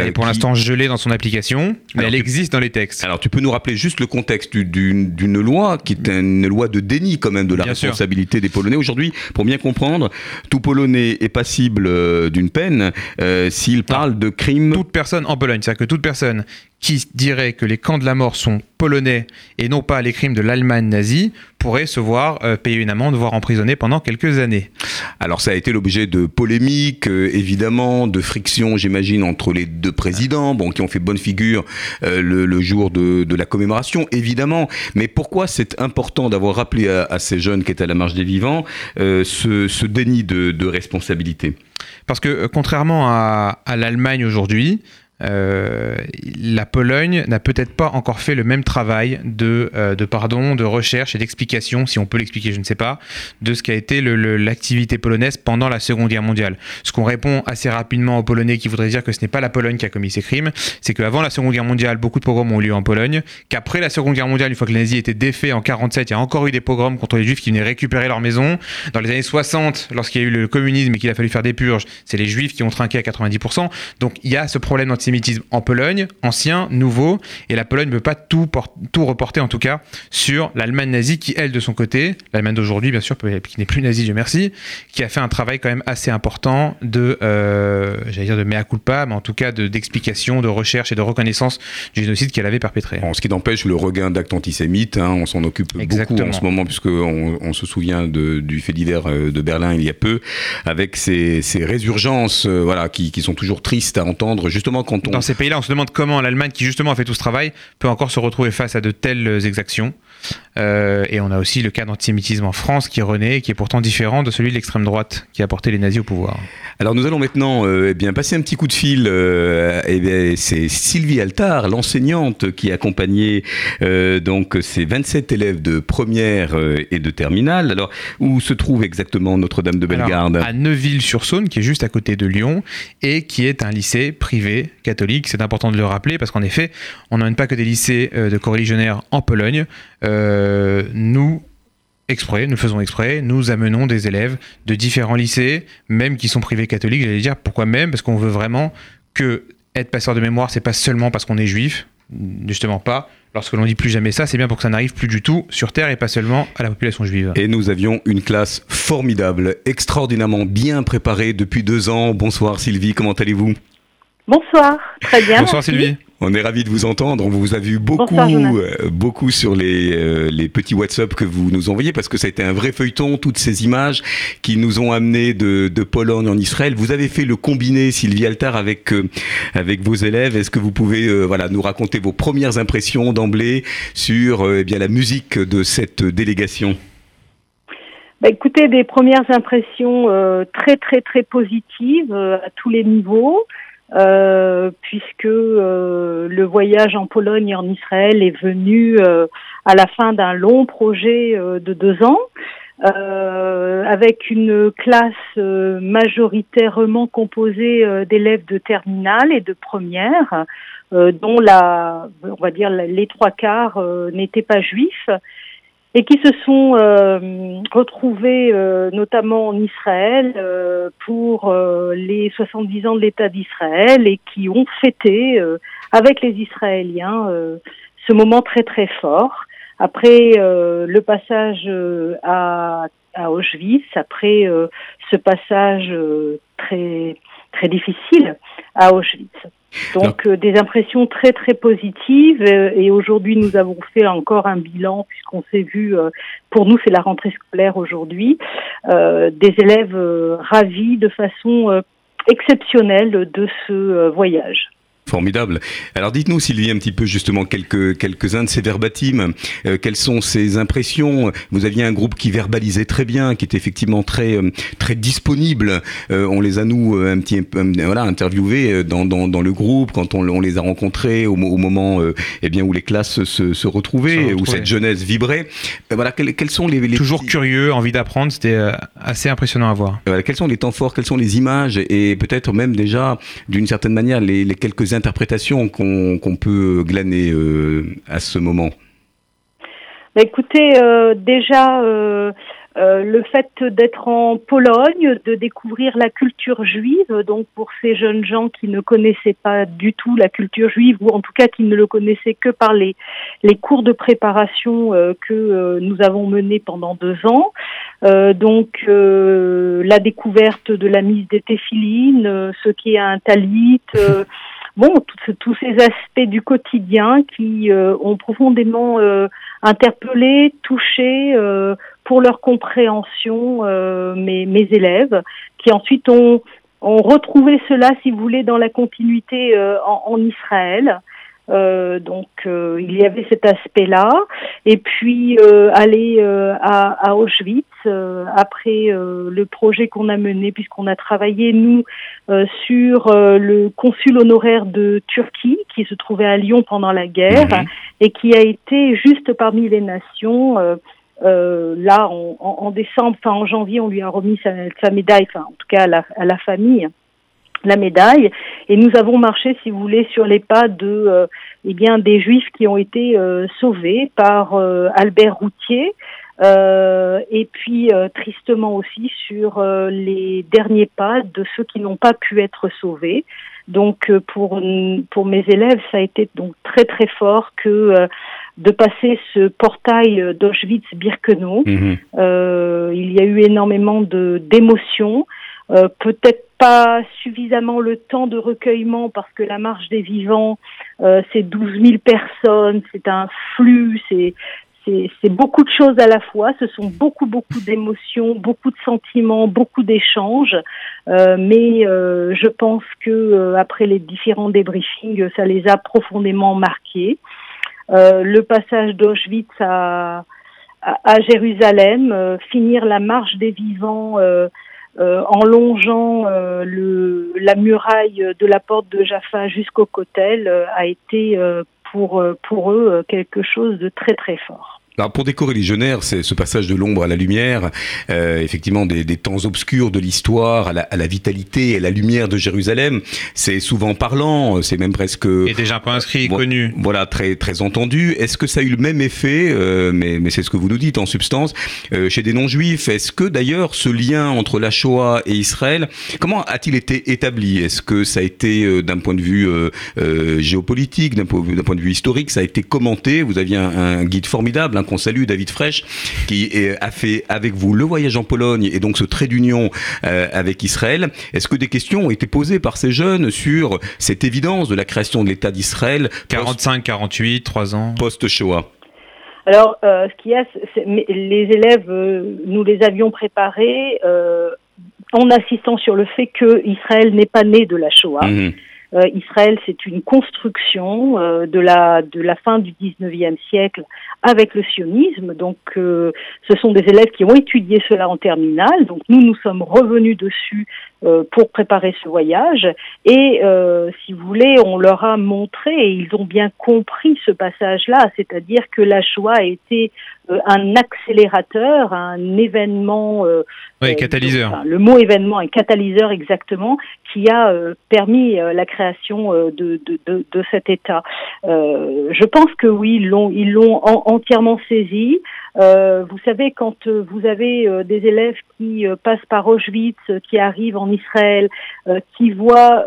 S1: euh,
S2: Elle est pour
S1: qui-
S2: l'instant gelée dans son application, mais
S1: Alors,
S2: elle
S1: tu-
S2: existe dans les textes.
S1: alors, tu peux nous rappeler juste le contexte du- d'une loi qui est une loi de déni quand même de la
S2: Bien sûr.
S1: responsabilité des Polonais. Aujourd'hui, pour bien comprendre, tout Polonais est passible euh, d'une peine euh, s'il parle de crimes.
S2: toute personne en Pologne, c'est-à-dire que toute personne qui dirait que les camps de la mort sont polonais et non pas les crimes de l'Allemagne nazie pourrait se voir euh, payer une amende, voire emprisonner pendant quelques années.
S1: Alors, ça a été l'objet de polémiques, euh, évidemment, de frictions, j'imagine, entre les deux présidents, bon, qui ont fait bonne figure euh, le, le jour de, de la commémoration, évidemment. Mais pourquoi c'est important d'avoir rappelé à, à ces jeunes qui étaient à la marche des vivants ce, ce déni de, de responsabilité?
S2: Parce que contrairement à, à l'Allemagne aujourd'hui, euh, la Pologne n'a peut-être pas encore fait le même travail de, euh, de pardon, de recherche et d'explication, si on peut l'expliquer, je ne sais pas, de ce qu'a été l'activité polonaise pendant la Seconde Guerre mondiale. Ce qu'on répond assez rapidement aux Polonais qui voudraient dire que ce n'est pas la Pologne qui a commis ces crimes, c'est qu'avant la Seconde Guerre mondiale, beaucoup de pogroms ont eu lieu en Pologne, qu'après la Seconde Guerre mondiale, une fois que les nazis étaient défaits en 47, il y a encore eu des pogroms contre les juifs qui venaient récupérer leur maison. Dans les années 60, lorsqu'il y a eu le communisme et qu'il a fallu faire des purges, c'est les juifs qui ont trinqué à 90%. Donc il y a ce problème d'antisémitisme en Pologne, ancien, nouveau, et la Pologne ne veut pas tout, tout reporter en tout cas sur l'Allemagne nazie qui, elle, de son côté, l'Allemagne d'aujourd'hui bien sûr, peut- qui n'est plus nazie, Dieu merci, qui a fait un travail quand même assez important de, euh, j'allais dire de mea culpa, mais en tout cas de- d'explication, de, recherche et de reconnaissance du génocide qu'elle avait perpétré.
S1: En ce qui n'empêche le regain d'actes antisémites, hein, on s'en occupe beaucoup
S2: Exactement.
S1: en ce moment, puisqu'on on se souvient de- du fait divers euh, de Berlin il y a peu, avec ces, ces résurgences euh, voilà, qui, qui sont toujours tristes à entendre, justement quand on...
S2: Dans ces pays-là, on se demande comment l'Allemagne, qui justement a fait tout ce travail, peut encore se retrouver face à de telles exactions. Euh, et on a aussi le cas d'antisémitisme en France qui renaît, et qui est pourtant différent de celui de l'extrême droite qui a porté les nazis au pouvoir.
S1: Alors nous allons maintenant euh, eh bien, passer un petit coup de fil. euh, eh c'est Sylvie Altar, l'enseignante qui a accompagné euh, donc ces 27 élèves de première et de terminale. Alors où se trouve exactement Notre-Dame de
S2: Alors,
S1: Bellegarde?
S2: à Neuville-sur-Saône, qui est juste à côté de Lyon, et qui est un lycée privé catholique. C'est important de le rappeler parce qu'en effet, on n'emmène pas que des lycées de coreligionnaires en Pologne. Euh, nous, exprès, nous faisons exprès, nous amenons des élèves de différents lycées, même qui sont privés catholiques. J'allais dire pourquoi même? Parce qu'on veut vraiment que être passeur de mémoire, c'est pas seulement parce qu'on est juif, justement pas. Lorsque l'on dit plus jamais ça, c'est bien pour que ça n'arrive plus du tout sur Terre et pas seulement à la population juive.
S1: Et nous avions une classe formidable, extraordinairement bien préparée depuis deux ans. Bonsoir Sylvie, comment allez-vous?
S3: Bonsoir, très bien.
S2: Bonsoir
S3: merci.
S2: Sylvie.
S1: On est ravis de vous entendre. On vous a vu beaucoup,
S3: Bonsoir,
S1: euh, beaucoup sur les, euh, les petits WhatsApp que vous nous envoyez parce que ça a été un vrai feuilleton, toutes ces images qui nous ont amenés de, de Pologne en Israël. Vous avez fait le combiné, Sylvie Altar, avec, euh, avec vos élèves. Est-ce que vous pouvez euh, voilà, nous raconter vos premières impressions d'emblée sur euh, eh bien, la musique de cette délégation?
S4: Bah, écoutez, des premières impressions euh, très très très positives euh, à tous les niveaux. Euh, puisque euh, le voyage en Pologne et en Israël est venu euh, à la fin d'un long projet de deux ans. avec une classe majoritairement composée d'élèves de terminale et de première, dont la, on va dire les trois quarts n'étaient pas juifs et qui se sont euh, retrouvés euh, notamment en Israël euh, pour les 70 ans de l'État d'Israël et qui ont fêté avec les Israéliens ce moment très très fort. Après le passage à, à, Auschwitz, après ce passage très très difficile à Auschwitz. Donc euh, des impressions très très positives euh, et aujourd'hui nous avons fait encore un bilan puisqu'on s'est vu, euh, pour nous c'est la rentrée scolaire aujourd'hui, des élèves ravis de façon exceptionnelle de ce voyage.
S1: Formidable. Alors dites-nous, Sylvie, un petit peu justement quelques, quelques-uns de ces verbatims. Euh, quelles sont ces impressions? Vous aviez un groupe qui verbalisait très bien, qui était effectivement très, euh, très disponible. Euh, on les a, nous, un petit, voilà, interviewés dans, dans, dans, le groupe, quand on, on les a rencontrés au, au moment eh bien, où les classes se, se, retrouvaient, où cette jeunesse vibrait. voilà, quels, quels, sont les, les
S2: Toujours curieux, envie d'apprendre, c'était assez impressionnant à voir.
S1: Voilà, quels sont les temps forts, quelles sont les images et peut-être même déjà, d'une certaine manière, les, les quelques interprétation qu'on peut glaner euh, à ce moment
S4: bah, Écoutez, euh, déjà, euh, le fait d'être en Pologne, de découvrir la culture juive, donc pour ces jeunes gens qui ne connaissaient pas du tout la culture juive, ou en tout cas qui ne le connaissaient que par les, les cours de préparation que nous avons menés pendant deux ans. donc la découverte de la mise des téphilines, ce qui est un talit, tous ces aspects du quotidien qui euh, ont profondément euh, interpellé, touché euh, pour leur compréhension mes, élèves, qui ensuite ont, retrouvé cela, si vous voulez, dans la continuité en, Israël. Euh, donc euh, il y avait cet aspect-là. Et puis euh, aller à, à, Auschwitz après le projet qu'on a mené, puisqu'on a travaillé nous sur le consul honoraire de Turquie qui se trouvait à Lyon pendant la guerre mhm. et qui a été juste parmi les nations. Euh, là, en, en, décembre, enfin en janvier, on lui a remis sa, sa médaille, enfin en tout cas à la, à la famille la médaille. Et nous avons marché si vous voulez sur les pas de euh, eh bien des juifs qui ont été euh, sauvés par euh, Albert Routier et puis tristement aussi sur les derniers pas de ceux qui n'ont pas pu être sauvés. Donc pour pour mes élèves ça a été donc très très fort que de passer ce portail d'Auschwitz-Birkenau. Mmh il y a eu énormément de d'émotions euh, peut-être pas suffisamment le temps de recueillement parce que la marche des vivants, euh, c'est 12 000 personnes, c'est un flux, c'est c'est beaucoup de choses à la fois. Ce sont beaucoup beaucoup d'émotions, beaucoup de sentiments, beaucoup d'échanges. Euh, mais euh, je pense que euh, après les différents débriefings, ça les a profondément marqués. le passage d'Auschwitz à, à, à, Jérusalem, finir la marche des vivants euh, en longeant euh, le, la muraille de la porte de Jaffa jusqu'au Cotel euh, a été pour, pour eux quelque chose de très très fort.
S1: Alors pour des coreligionnaires, c'est ce passage de l'ombre à la lumière, euh, effectivement des, des, temps obscurs de l'histoire, à la, à la, vitalité et la lumière de Jérusalem, c'est souvent parlant, c'est même presque...
S2: Et déjà peu inscrit connu.
S1: Voilà, très, très entendu. Est-ce que ça a eu le même effet, euh, mais, mais c'est ce que vous nous dites en substance, euh, chez des non-juifs? Est-ce que d'ailleurs ce lien entre la Shoah et Israël, comment a-t-il été établi? Est-ce que ça a été euh, d'un point de vue euh, euh, géopolitique, d'un point, point, de vue historique, ça a été commenté? Vous aviez un, un guide formidable, qu'on salue, David Fresh, qui a fait avec vous le voyage en Pologne et donc ce trait d'union euh, avec Israël. Est-ce que des questions ont été posées par ces jeunes sur cette évidence de la création de l'État d'Israël
S2: 45, 48, 3 ans
S1: Post-Shoah?
S4: Alors, euh, ce qu'il y a, les élèves, euh, nous les avions préparés euh, en insistant sur le fait que Israël n'est pas né de la Shoah. Mmh. Euh, Israël, c'est une construction euh, de la de la fin du 19e siècle avec le sionisme. Donc, euh, ce sont des élèves qui ont étudié cela en terminale. Donc, nous nous sommes revenus dessus pour préparer ce voyage. Et si vous voulez, on leur a montré et ils ont bien compris ce passage-là, c'est-à-dire que la Shoah a été un accélérateur, un événement.
S2: oui, catalyseur.
S4: le mot événement, un catalyseur exactement, qui a permis la création euh, de, de, de, cet État. Euh, je pense que oui, ils l'ont ils l'ont entièrement saisi. Euh, vous savez, quand vous avez des élèves qui passent par Auschwitz, qui arrivent en Israël, qui voient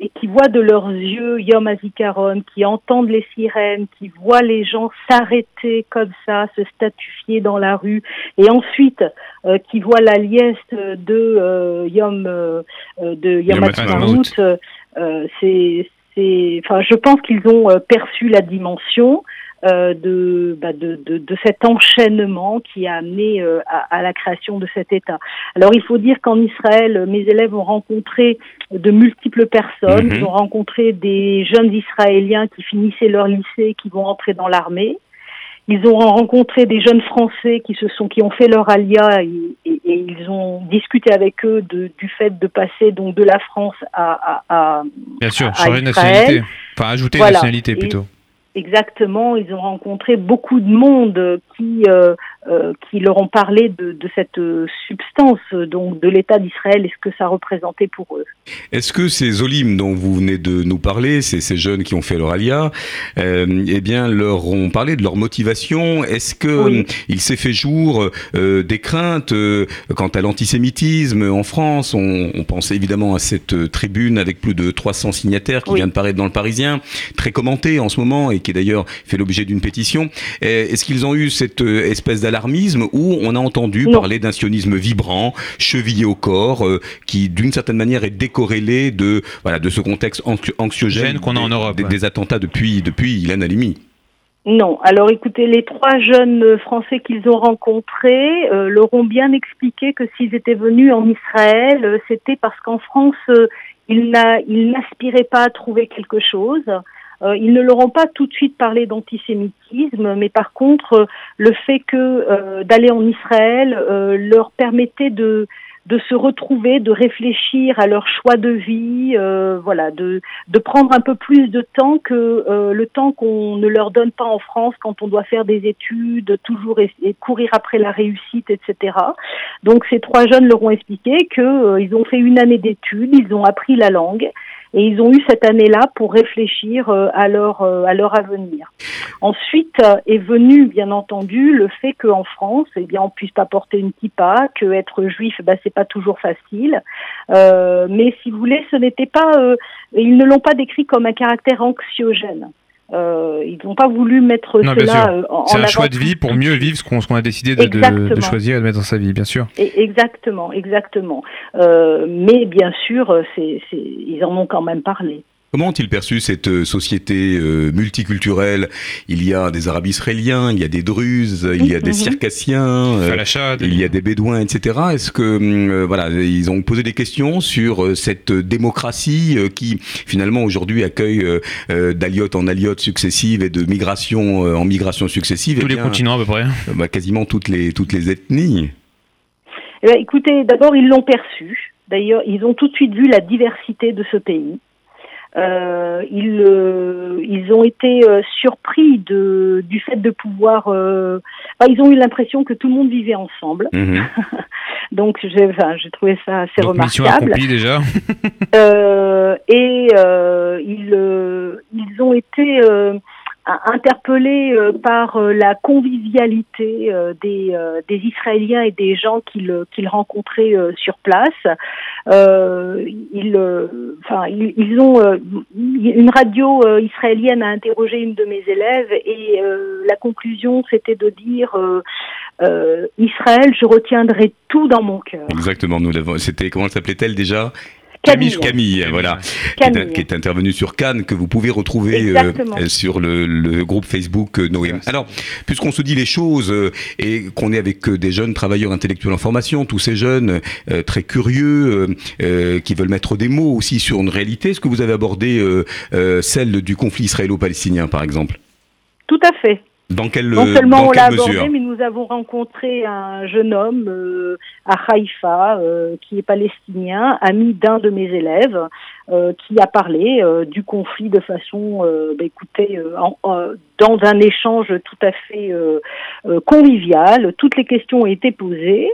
S4: et qui voient de leurs yeux Yom Hazikaron, qui entendent les sirènes, qui voient les gens s'arrêter comme ça, se statufier dans la rue, et ensuite qui voient la liesse de Yom de Yom, Yom euh, c'est, enfin, je pense qu'ils ont euh, perçu la dimension. Euh, de, bah de, de, de, cet enchaînement qui a amené euh, à, à, la création de cet État. Alors il faut dire qu'en Israël, mes élèves ont rencontré de multiples personnes, mhm. ils ont rencontré des jeunes Israéliens qui finissaient leur lycée, qui vont entrer dans l'armée. Ils ont rencontré des jeunes Français qui se sont, qui ont fait leur alia et, et, ils ont discuté avec eux de, du fait de passer donc de la France à, à, à
S2: bien sûr changer de nationalité, enfin ajouter voilà. nationalité plutôt.
S4: Exactement, ils ont rencontré beaucoup de monde qui euh, euh, qui leur ont parlé de, de cette euh, substance, donc de l'État d'Israël et ce que ça représentait pour eux.
S1: Est-ce que ces olim dont vous venez de nous parler, ces, ces jeunes qui ont fait leur alia, euh, eh bien, leur ont parlé de leur motivation? Est-ce que oui. il s'est fait jour euh, des craintes euh, quant à l'antisémitisme en France? On, on, pense évidemment à cette tribune avec plus de 300 signataires qui oui. vient de paraître dans le Parisien, très commentée en ce moment et qui d'ailleurs fait l'objet d'une pétition. Est-ce qu'ils ont eu cette espèce d'alarme alarmisme où on a entendu non. parler d'un sionisme vibrant, chevillé au corps, euh, qui d'une certaine manière est décorrélé de voilà de ce contexte anxiogène
S2: qu'on a en Europe,
S1: des,
S2: ouais.
S1: des, attentats depuis depuis Ilan Halimi.
S4: Non. Alors écoutez, les trois jeunes Français qu'ils ont rencontrés euh, leur ont bien expliqué que s'ils étaient venus en Israël, euh, c'était parce qu'en France, euh, ils n'aspiraient pas à trouver quelque chose. Euh, ils ne leur ont pas tout de suite parlé d'antisémitisme, mais par contre, euh, le fait que euh, d'aller en Israël euh, leur permettait de de se retrouver, de réfléchir à leur choix de vie, euh, voilà, de, de prendre un peu plus de temps que le temps qu'on ne leur donne pas en France quand on doit faire des études, toujours et, courir après la réussite, etc. Donc ces trois jeunes leur ont expliqué euh, ils ont fait une année d'études, ils ont appris la langue et ils ont eu cette année-là pour réfléchir euh, à leur euh, à leur avenir. Ensuite euh, est venu bien entendu le fait qu'en France, eh bien on puisse pas porter une kippa, que être juif, bah c'est pas toujours facile. Mais si vous voulez, ce n'était pas, ils ne l'ont pas décrit comme un caractère anxiogène. Euh, ils n'ont pas voulu mettre
S2: non,
S4: cela euh, en
S2: C'est un choix de vie pour mieux vivre ce qu'on qu a décidé de, de, de, choisir et de mettre dans sa vie, bien sûr.
S4: Et exactement, exactement. Euh, mais bien sûr, c'est ils en ont quand même parlé.
S1: Comment ont-ils perçu cette euh, société euh, multiculturelle? Il y a des Arabes israéliens, il y a des Druzes, il y a des Circassiens,
S2: euh,
S1: il y a des Bédouins, etc. Est-ce que euh, voilà, ils ont posé des questions sur cette démocratie qui finalement aujourd'hui accueille d'aliotes en aliotes successives et de migration en migration successive
S2: Tous les bien, continents à peu près.
S1: Bah, quasiment toutes les toutes les ethnies.
S4: Eh bien, écoutez, d'abord ils l'ont perçu. D'ailleurs, ils ont tout de suite vu la diversité de ce pays. Euh, ils, euh, ils ont été euh, surpris de, du fait de pouvoir. Euh, enfin, ils ont eu l'impression que tout le monde vivait ensemble.
S1: -hmm.
S4: Donc, j'ai enfin, trouvé ça assez
S2: Donc,
S4: remarquable.
S2: Mission déjà.
S4: et ils, ils ont été interpellés euh, par euh, la convivialité euh, des, Israéliens et des gens qu'ils qu'ils rencontraient sur place. une radio israélienne a interrogé une de mes élèves et la conclusion c'était de dire Israël, je retiendrai tout dans mon cœur.
S1: Exactement, nous l'avons. C'était comment s'appelait-elle déjà? Camille,
S4: Camille.
S1: Voilà,
S4: Camille.
S1: Qui, est, intervenue sur Cannes, que vous pouvez retrouver euh, euh, sur le, le groupe Facebook euh, Noé. Alors, puisqu'on se dit les choses euh, et qu'on est avec euh, des jeunes travailleurs intellectuels en formation, tous ces jeunes euh, très curieux, qui veulent mettre des mots aussi sur une réalité, est-ce que vous avez abordé celle du conflit israélo-palestinien, par exemple?
S4: Tout à fait.
S1: Dans quelle,
S4: Non
S1: euh,
S4: seulement
S1: dans
S4: on l'a abordé, mais nous avons rencontré un jeune homme euh, à Haïfa, euh, qui est palestinien, ami d'un de mes élèves, euh, qui a parlé euh, du conflit de façon, euh, bah, écoutez, euh, en- dans un échange tout à fait convivial. Toutes les questions ont été posées.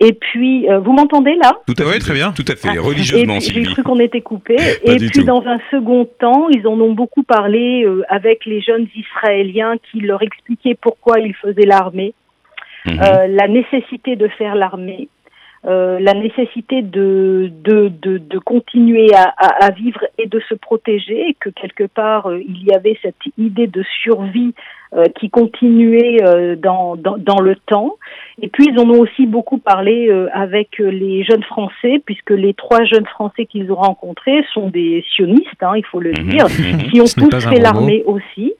S4: Et puis, euh, vous m'entendez là?
S1: Tout à
S2: Oui,
S1: fait,
S2: très bien.
S1: Tout à fait,
S4: Ah,
S1: religieusement,
S4: J'ai cru qu'on était coupé.
S1: Pas
S4: et puis
S1: tout.
S4: dans un second temps, ils en ont beaucoup parlé euh, avec les jeunes Israéliens qui leur expliquaient pourquoi ils faisaient l'armée,
S1: Mhm.
S4: euh, la nécessité de faire l'armée, euh, la nécessité de, de, de, de continuer à, à, à vivre et de se protéger, et que quelque part euh, il y avait cette idée de survie euh, qui continuait euh, dans, dans, dans le temps. Et puis ils en ont aussi beaucoup parlé euh, avec euh, les jeunes Français, puisque les trois jeunes Français qu'ils ont rencontrés sont des sionistes, hein, il faut le
S1: Mhm,
S4: dire,
S1: mhm.
S4: qui ont tous fait l'armée aussi.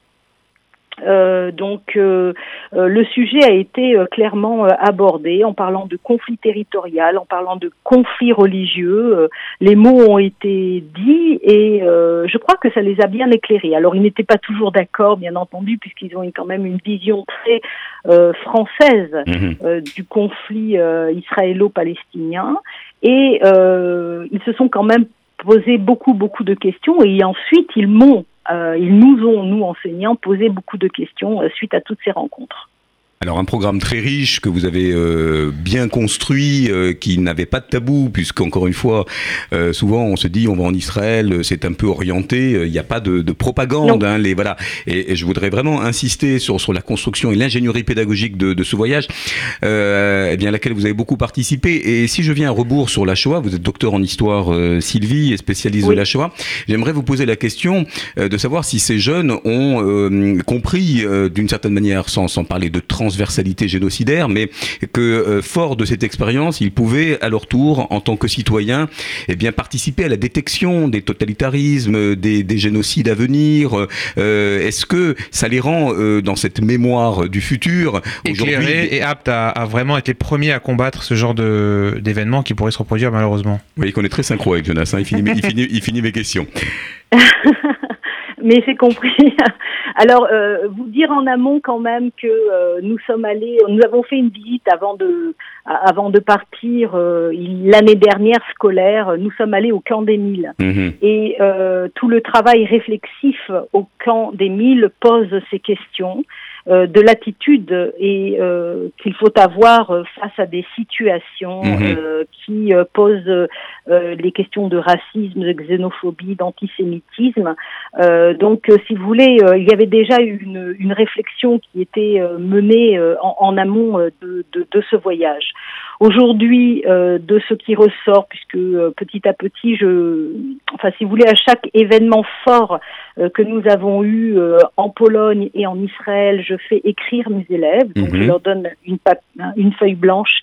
S4: Euh, donc euh, euh, le sujet a été euh, clairement euh, abordé en parlant de conflit territorial, en parlant de conflit religieux. Euh, les mots ont été dits et euh, je crois que ça les a bien éclairés. Alors ils n'étaient pas toujours d'accord, bien entendu, puisqu'ils ont eu quand même une vision très euh, française
S1: Mhm.
S4: euh, du conflit euh, israélo-palestinien et euh, ils se sont quand même posé beaucoup beaucoup de questions et ensuite ils m'ont ils nous ont nous enseignants posé beaucoup de questions euh, suite à toutes ces rencontres.
S1: Alors un programme très riche que vous avez euh, bien construit, euh, qui n'avait pas de tabou, puisqu'encore une fois, euh, souvent on se dit on va en Israël, euh, c'est un peu orienté, euh, il n'y a pas de, de propagande, hein, les voilà. Et, et je voudrais vraiment insister sur sur la construction et l'ingénierie pédagogique de, de ce voyage, euh, eh bien à laquelle vous avez beaucoup participé. Et si je viens à rebours sur la Shoah, vous êtes docteur en histoire, euh, Sylvie, et spécialiste
S4: Oui.
S1: de la Shoah. J'aimerais vous poser la question euh, de savoir si ces jeunes ont euh, compris euh, d'une certaine manière, sans, sans parler de transversalité génocidaire, mais que euh, fort de cette expérience, ils pouvaient à leur tour, en tant que citoyens, eh bien participer à la détection des totalitarismes, des, des génocides à venir. Euh, Est-ce que ça les rend euh, dans cette mémoire du futur aujourd'hui
S2: Éclairé et apte à, à vraiment être les premiers à combattre ce genre de- d'événements qui pourraient se reproduire malheureusement.
S1: Vous voyez qu'on est très synchro avec Jonas, hein, il, finit, il, finit, il finit mes questions.
S4: Mais c'est compris. Alors, euh, vous dire en amont quand même que euh, nous sommes allés, nous avons fait une visite avant de, avant de partir euh, l'année dernière scolaire. Nous sommes allés au camp des Milles
S1: Mhm.
S4: et euh, tout le travail réflexif au camp des Milles pose ces questions de l'attitude et euh, qu'il faut avoir euh, face à des situations
S1: Mhm.
S4: euh, qui euh, posent euh, les questions de racisme, de xénophobie, d'antisémitisme. Euh, donc, euh, si vous voulez, euh, il y avait déjà une, une réflexion qui était euh, menée euh, en, en amont euh, de, de, de ce voyage. Aujourd'hui, euh, de ce qui ressort, puisque euh, petit à petit, je, enfin, si vous voulez, à chaque événement fort euh, que nous avons eu euh, en Pologne et en Israël, je fais écrire mes élèves. Donc,
S1: Mhm.
S4: je leur donne une, pap- une feuille blanche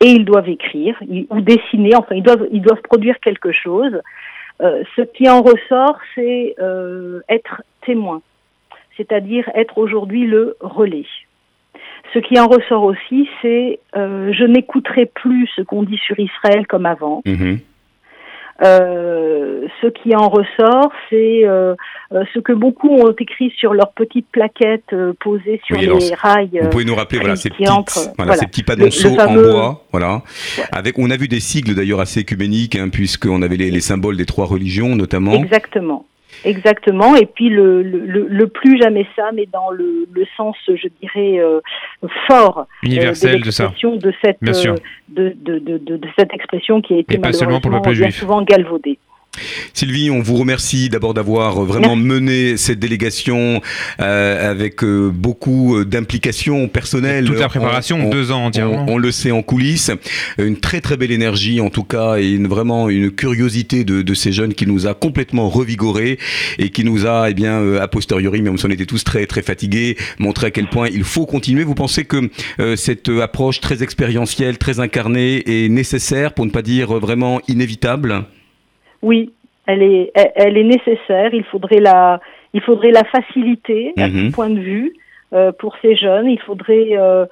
S4: et ils doivent écrire ils- ou dessiner. Enfin, ils doivent, ils doivent produire quelque chose. Euh, ce qui en ressort, c'est euh, être témoin, c'est-à-dire être aujourd'hui le relais. Ce qui en ressort aussi, c'est euh, je n'écouterai plus ce qu'on dit sur Israël comme avant.
S1: Mhm.
S4: Euh, ce qui en ressort, c'est euh, ce que beaucoup ont écrit sur leurs petites plaquettes euh, posées sur
S1: Oui,
S4: les rails.
S1: Vous pouvez nous rappeler voilà, ces, petites,
S4: entrent,
S1: voilà,
S4: voilà.
S1: ces petits panonceaux
S4: fameux-
S1: en bois, voilà. Avec, on a vu des sigles d'ailleurs assez écuméniques, hein, puisqu'on avait les, les symboles des trois religions notamment.
S4: Exactement. Exactement. Et puis le, le, le- plus jamais ça, mais dans le, le sens, je dirais, euh, fort euh,
S2: Universel de ça.
S4: l'expression de cette
S2: Bien sûr.
S4: euh, de, de, de, de, de cette expression qui a été
S2: Et pas seulement pour le
S4: malheureusement bien souvent galvaudée.
S1: Sylvie, on vous remercie d'abord d'avoir vraiment mené cette délégation euh, avec euh, beaucoup euh, d'implications personnelles.
S2: Toute la préparation,
S1: On- on-
S2: deux ans entièrement.
S1: On, on le sait en coulisses. Une très très belle énergie en tout cas et une, vraiment une curiosité de, de ces jeunes qui nous a complètement revigorés et qui nous a, eh bien, euh, a posteriori, même si on était tous très très fatigués, montré à quel point il faut continuer. Vous pensez que euh, cette euh, approche très expérientielle, très incarnée est nécessaire pour ne pas dire euh, vraiment inévitable?
S4: Oui, elle est, elle, est nécessaire. Il faudrait la, il faudrait la faciliter à
S1: Mhm.
S4: tout point de vue euh, pour ces jeunes. Il faudrait, euh,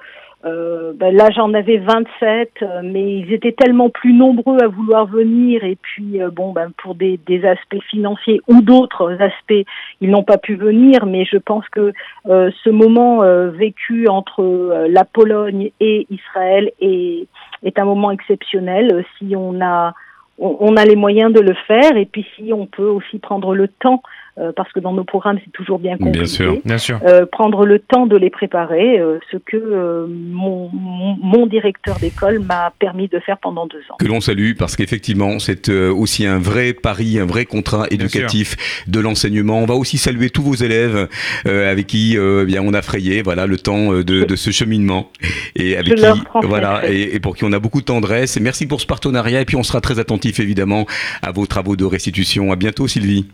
S4: euh, ben là j'en avais 27, euh, mais ils étaient tellement plus nombreux à vouloir venir et puis euh, bon ben pour des, des aspects financiers ou d'autres aspects, ils n'ont pas pu venir. Mais je pense que euh, ce moment euh, vécu entre euh, la Pologne et Israël est, est un moment exceptionnel. Si on a on, on a les moyens de le faire. Et puis si on peut aussi prendre le temps euh, parce que dans nos programmes c'est toujours bien compliqué.
S1: Bien sûr.
S2: Bien sûr.
S4: euh, prendre le temps de les préparer, euh, ce que euh, mon, mon, mon directeur d'école m'a permis de faire pendant deux ans.
S1: que l'on salue parce qu'effectivement c'est euh, aussi un vrai pari, un vrai contrat éducatif de l'enseignement. On va aussi saluer tous vos élèves euh, avec qui euh, eh bien on a frayé voilà le temps de, de ce cheminement et avec qui voilà et, et pour qui on a beaucoup de tendresse. Et merci pour ce partenariat et puis on sera très attentif évidemment à vos travaux de restitution. À bientôt Sylvie.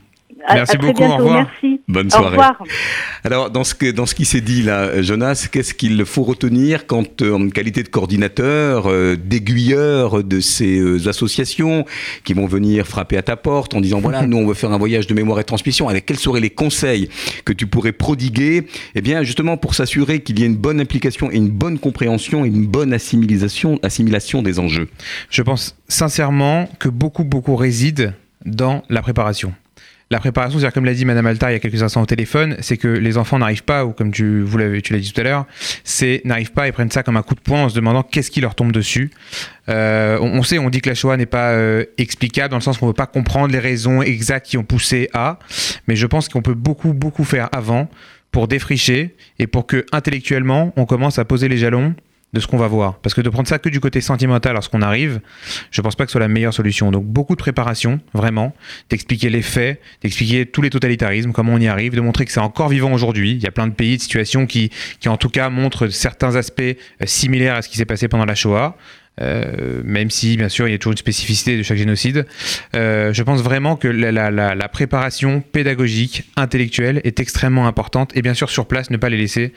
S4: À-
S2: Merci
S4: à très
S2: beaucoup, au
S4: bientôt,
S2: revoir.
S4: Merci.
S1: Bonne
S4: Au
S1: soirée.
S4: revoir.
S1: Alors, dans ce, que, dans ce qui s'est dit là, Jonas, qu'est-ce qu'il faut retenir quand, euh, en qualité de coordinateur, euh, d'aiguilleur de ces euh, associations qui vont venir frapper à ta porte en disant voilà, nous on veut faire un voyage de mémoire et transmission. Allez, quels seraient les conseils que tu pourrais prodiguer? Eh bien, justement, pour s'assurer qu'il y ait une bonne implication et une bonne compréhension et une bonne assimilation, assimilation des enjeux.
S2: Je pense sincèrement que beaucoup, beaucoup réside dans la préparation. La préparation, c'est-à-dire comme l'a dit Madame Alta il y a quelques instants au téléphone, c'est que les enfants n'arrivent pas, ou comme tu, l'as dit tout à l'heure, c'est n'arrivent pas et prennent ça comme un coup de poing en se demandant qu'est-ce qui leur tombe dessus. Euh, on, sait, on dit que la Shoah n'est pas euh, explicable dans le sens qu'on ne veut pas comprendre les raisons exactes qui ont poussé à, mais je pense qu'on peut beaucoup, beaucoup faire avant pour défricher et pour que intellectuellement on commence à poser les jalons de ce qu'on va voir. Parce que de prendre ça que du côté sentimental lorsqu'on arrive, je pense pas que ce soit la meilleure solution. Donc beaucoup de préparation, vraiment, d'expliquer les faits, d'expliquer tous les totalitarismes, comment on y arrive, de montrer que c'est encore vivant aujourd'hui. Il y a plein de pays, de situations qui, qui en tout cas montrent certains aspects euh, similaires à ce qui s'est passé pendant la Shoah. Euh, même si bien sûr il y a toujours une spécificité de chaque génocide, Euh, je pense vraiment que la, la- la- la préparation pédagogique, intellectuelle est extrêmement importante et bien sûr sur place ne pas les laisser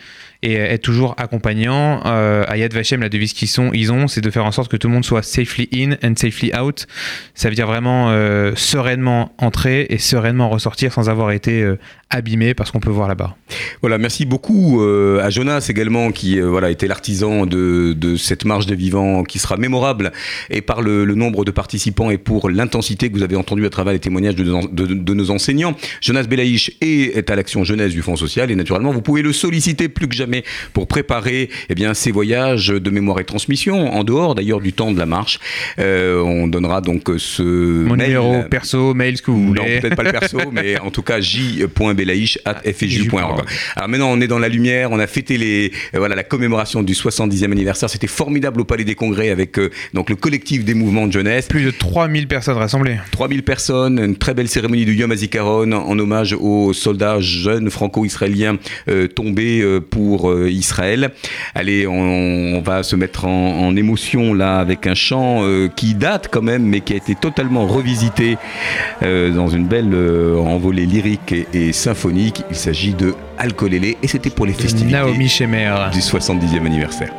S2: et euh, être toujours accompagnant. Euh, à Yad Vashem, la devise qu'ils ont, c'est de faire en sorte que tout le monde soit safely in and safely out. Ça veut dire vraiment euh, sereinement entrer et sereinement ressortir sans avoir été euh, abîmé par ce qu'on peut voir là-bas.
S1: Voilà, merci beaucoup euh, à Jonas également qui euh, voilà était l'artisan de, cette marche des vivants qui sera mémorable et par le, nombre de participants et pour l'intensité que vous avez entendu à travers les témoignages de, nos- enseignants. Jonas Belaïch est à l'action jeunesse du Fonds social et naturellement vous pouvez le solliciter plus que jamais pour préparer eh bien ces voyages de mémoire et transmission en dehors d'ailleurs du temps de la marche. Euh, on donnera donc ce
S2: Mon
S1: mail.
S2: numéro perso, mail, ce que vous
S1: Non,
S2: voulez.
S1: peut-être pas le perso, mais en tout cas j.belaïch.fju.org.
S2: FJU.org.
S1: Alors maintenant, on est dans la lumière, on a fêté les, euh, voilà, la commémoration du 70e anniversaire. C'était formidable au Palais des Congrès avec euh, donc le collectif des mouvements de jeunesse.
S2: Plus de 3000 personnes rassemblées.
S1: 3000 personnes, une très belle cérémonie du Yom HaZikaron en hommage aux soldats jeunes franco-israéliens tombés euh, pour euh, Israël. Allez, on, on va se mettre en, en émotion là avec un chant euh, qui date quand même, mais qui a été totalement revisité euh, dans une belle euh, envolée lyrique et, et symphonique. Il s'agit de Alcolélé et c'était pour les festivités
S2: Naomi
S1: du 70e anniversaire.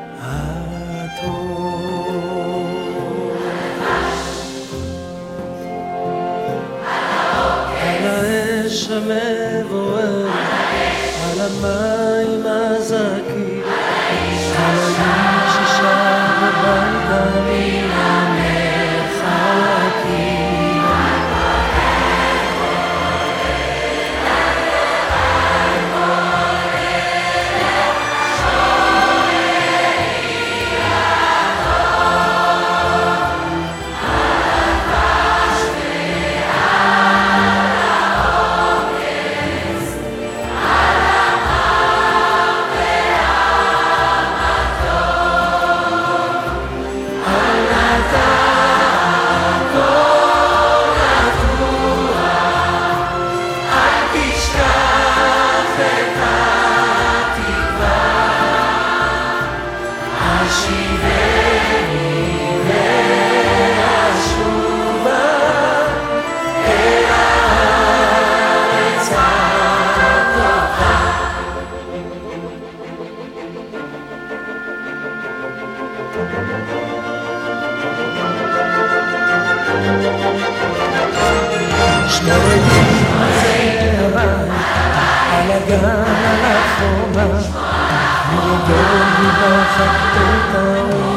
S5: 你何 thật.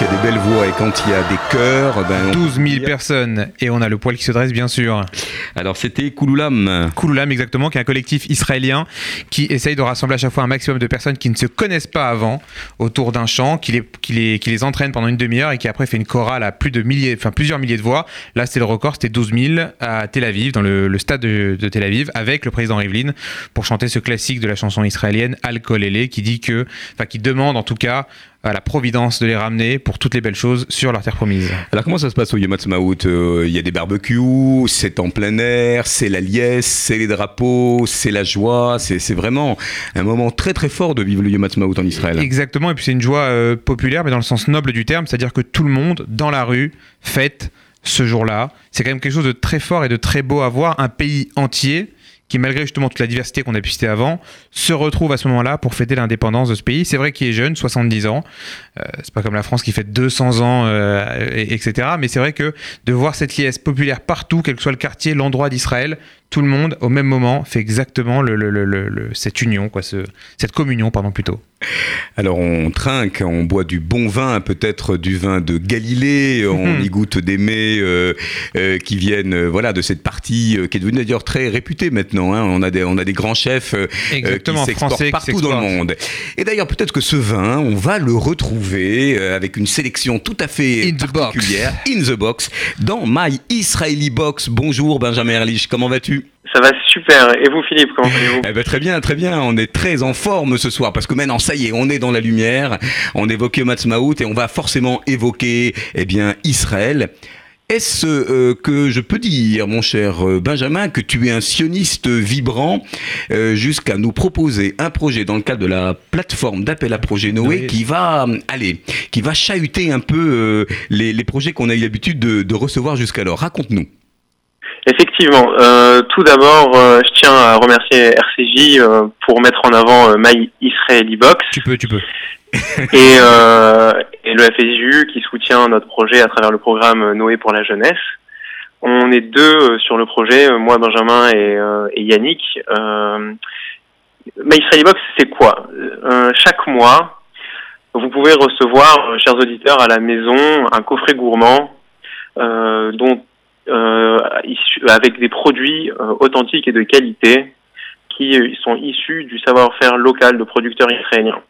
S5: Il y a des belles voix et quand il y a des chœurs. Ben, on-
S2: 12 000 personnes et on a le poil qui se dresse bien sûr.
S5: Alors c'était Kouloulam.
S2: Kouloulam exactement, qui est un collectif israélien qui essaye de rassembler à chaque fois un maximum de personnes qui ne se connaissent pas avant autour d'un chant, qui les, qui, les, qui les entraîne pendant une demi-heure et qui après fait une chorale à plus de milliers, enfin plusieurs milliers de voix. Là c'était le record, c'était 12 000 à Tel Aviv, dans le, le stade de, de Tel Aviv, avec le président Rivlin pour chanter ce classique de la chanson israélienne Al Kol Ele, qui dit que, enfin qui demande en tout cas à la providence de les ramener pour toutes les belles choses sur leur terre promise.
S5: Alors comment ça se passe au Yom Euh, Il y a des barbecues, c'est en plein air, c'est la liesse, c'est les drapeaux, c'est la joie, c'est vraiment un moment très très fort de vivre le Yom en Israël.
S2: Exactement, et puis c'est une joie euh, populaire, mais dans le sens noble du terme, c'est-à-dire que tout le monde, dans la rue, fête ce jour-là. C'est quand même quelque chose de très fort et de très beau à voir. Un pays entier qui, malgré justement toute la diversité qu'on a pu citer avant, se retrouve à ce moment-là pour fêter l'indépendance de ce pays. C'est vrai qu'il est jeune, 70 ans. Euh, c'est pas comme la France qui fête 200 ans, euh, et- etc. Mais c'est vrai que de voir cette liesse populaire partout, quel que soit le quartier, l'endroit d'Israël, tout le monde, au même moment, fait exactement le, le- le- le- le- cette union, quoi, ce- cette communion, pardon, plutôt.
S5: Alors on trinque, on boit du bon vin, peut-être du vin de Galilée, on y goûte des mets euh, euh, qui viennent euh, voilà de cette partie qui est devenue d'ailleurs très réputée maintenant. hein. On a des on a des grands chefs
S2: Exactement,
S5: qui s'exportent
S2: qui
S5: partout dans le monde. Et d'ailleurs peut-être que ce vin, on va le retrouver avec une sélection tout à fait
S2: In the box.
S5: particulière, in the box, dans My Israeli Box. Bonjour Benjamin Erlich, comment vas-tu?
S6: Ça va super. Et vous, Philippe, comment allez-vous?
S5: Eh ben, très bien, très bien. On est très en forme ce soir parce que maintenant, ça y est, on est dans la lumière. On évoquait Matzmaout et on va forcément évoquer, eh bien, Israël. Est-ce euh, que je peux dire, mon cher euh, Benjamin, que tu es un sioniste vibrant euh, jusqu'à nous proposer un projet dans le cadre de la plateforme d'appel à projet Noé
S2: Oui.
S5: qui va, allez, qui va chahuter un peu euh, les, les projets qu'on a eu l'habitude de, de recevoir jusqu'alors? Raconte-nous.
S6: Effectivement. Euh, tout d'abord, euh, je tiens à remercier RCJ euh, pour mettre en avant euh, My Israeli Box
S2: Tu peux, tu peux.
S6: et, euh, et le FSU qui soutient notre projet à travers le programme Noé pour la jeunesse. On est deux euh, sur le projet, euh, moi, Benjamin et, euh, et Yannick. Euh, My Israeli Box, c'est quoi? Euh, Chaque mois, vous pouvez recevoir, euh, chers auditeurs, à la maison un coffret gourmand euh, dont, euh, avec des produits euh, authentiques et de qualité qui euh, sont issus du savoir-faire local de producteurs israéliens.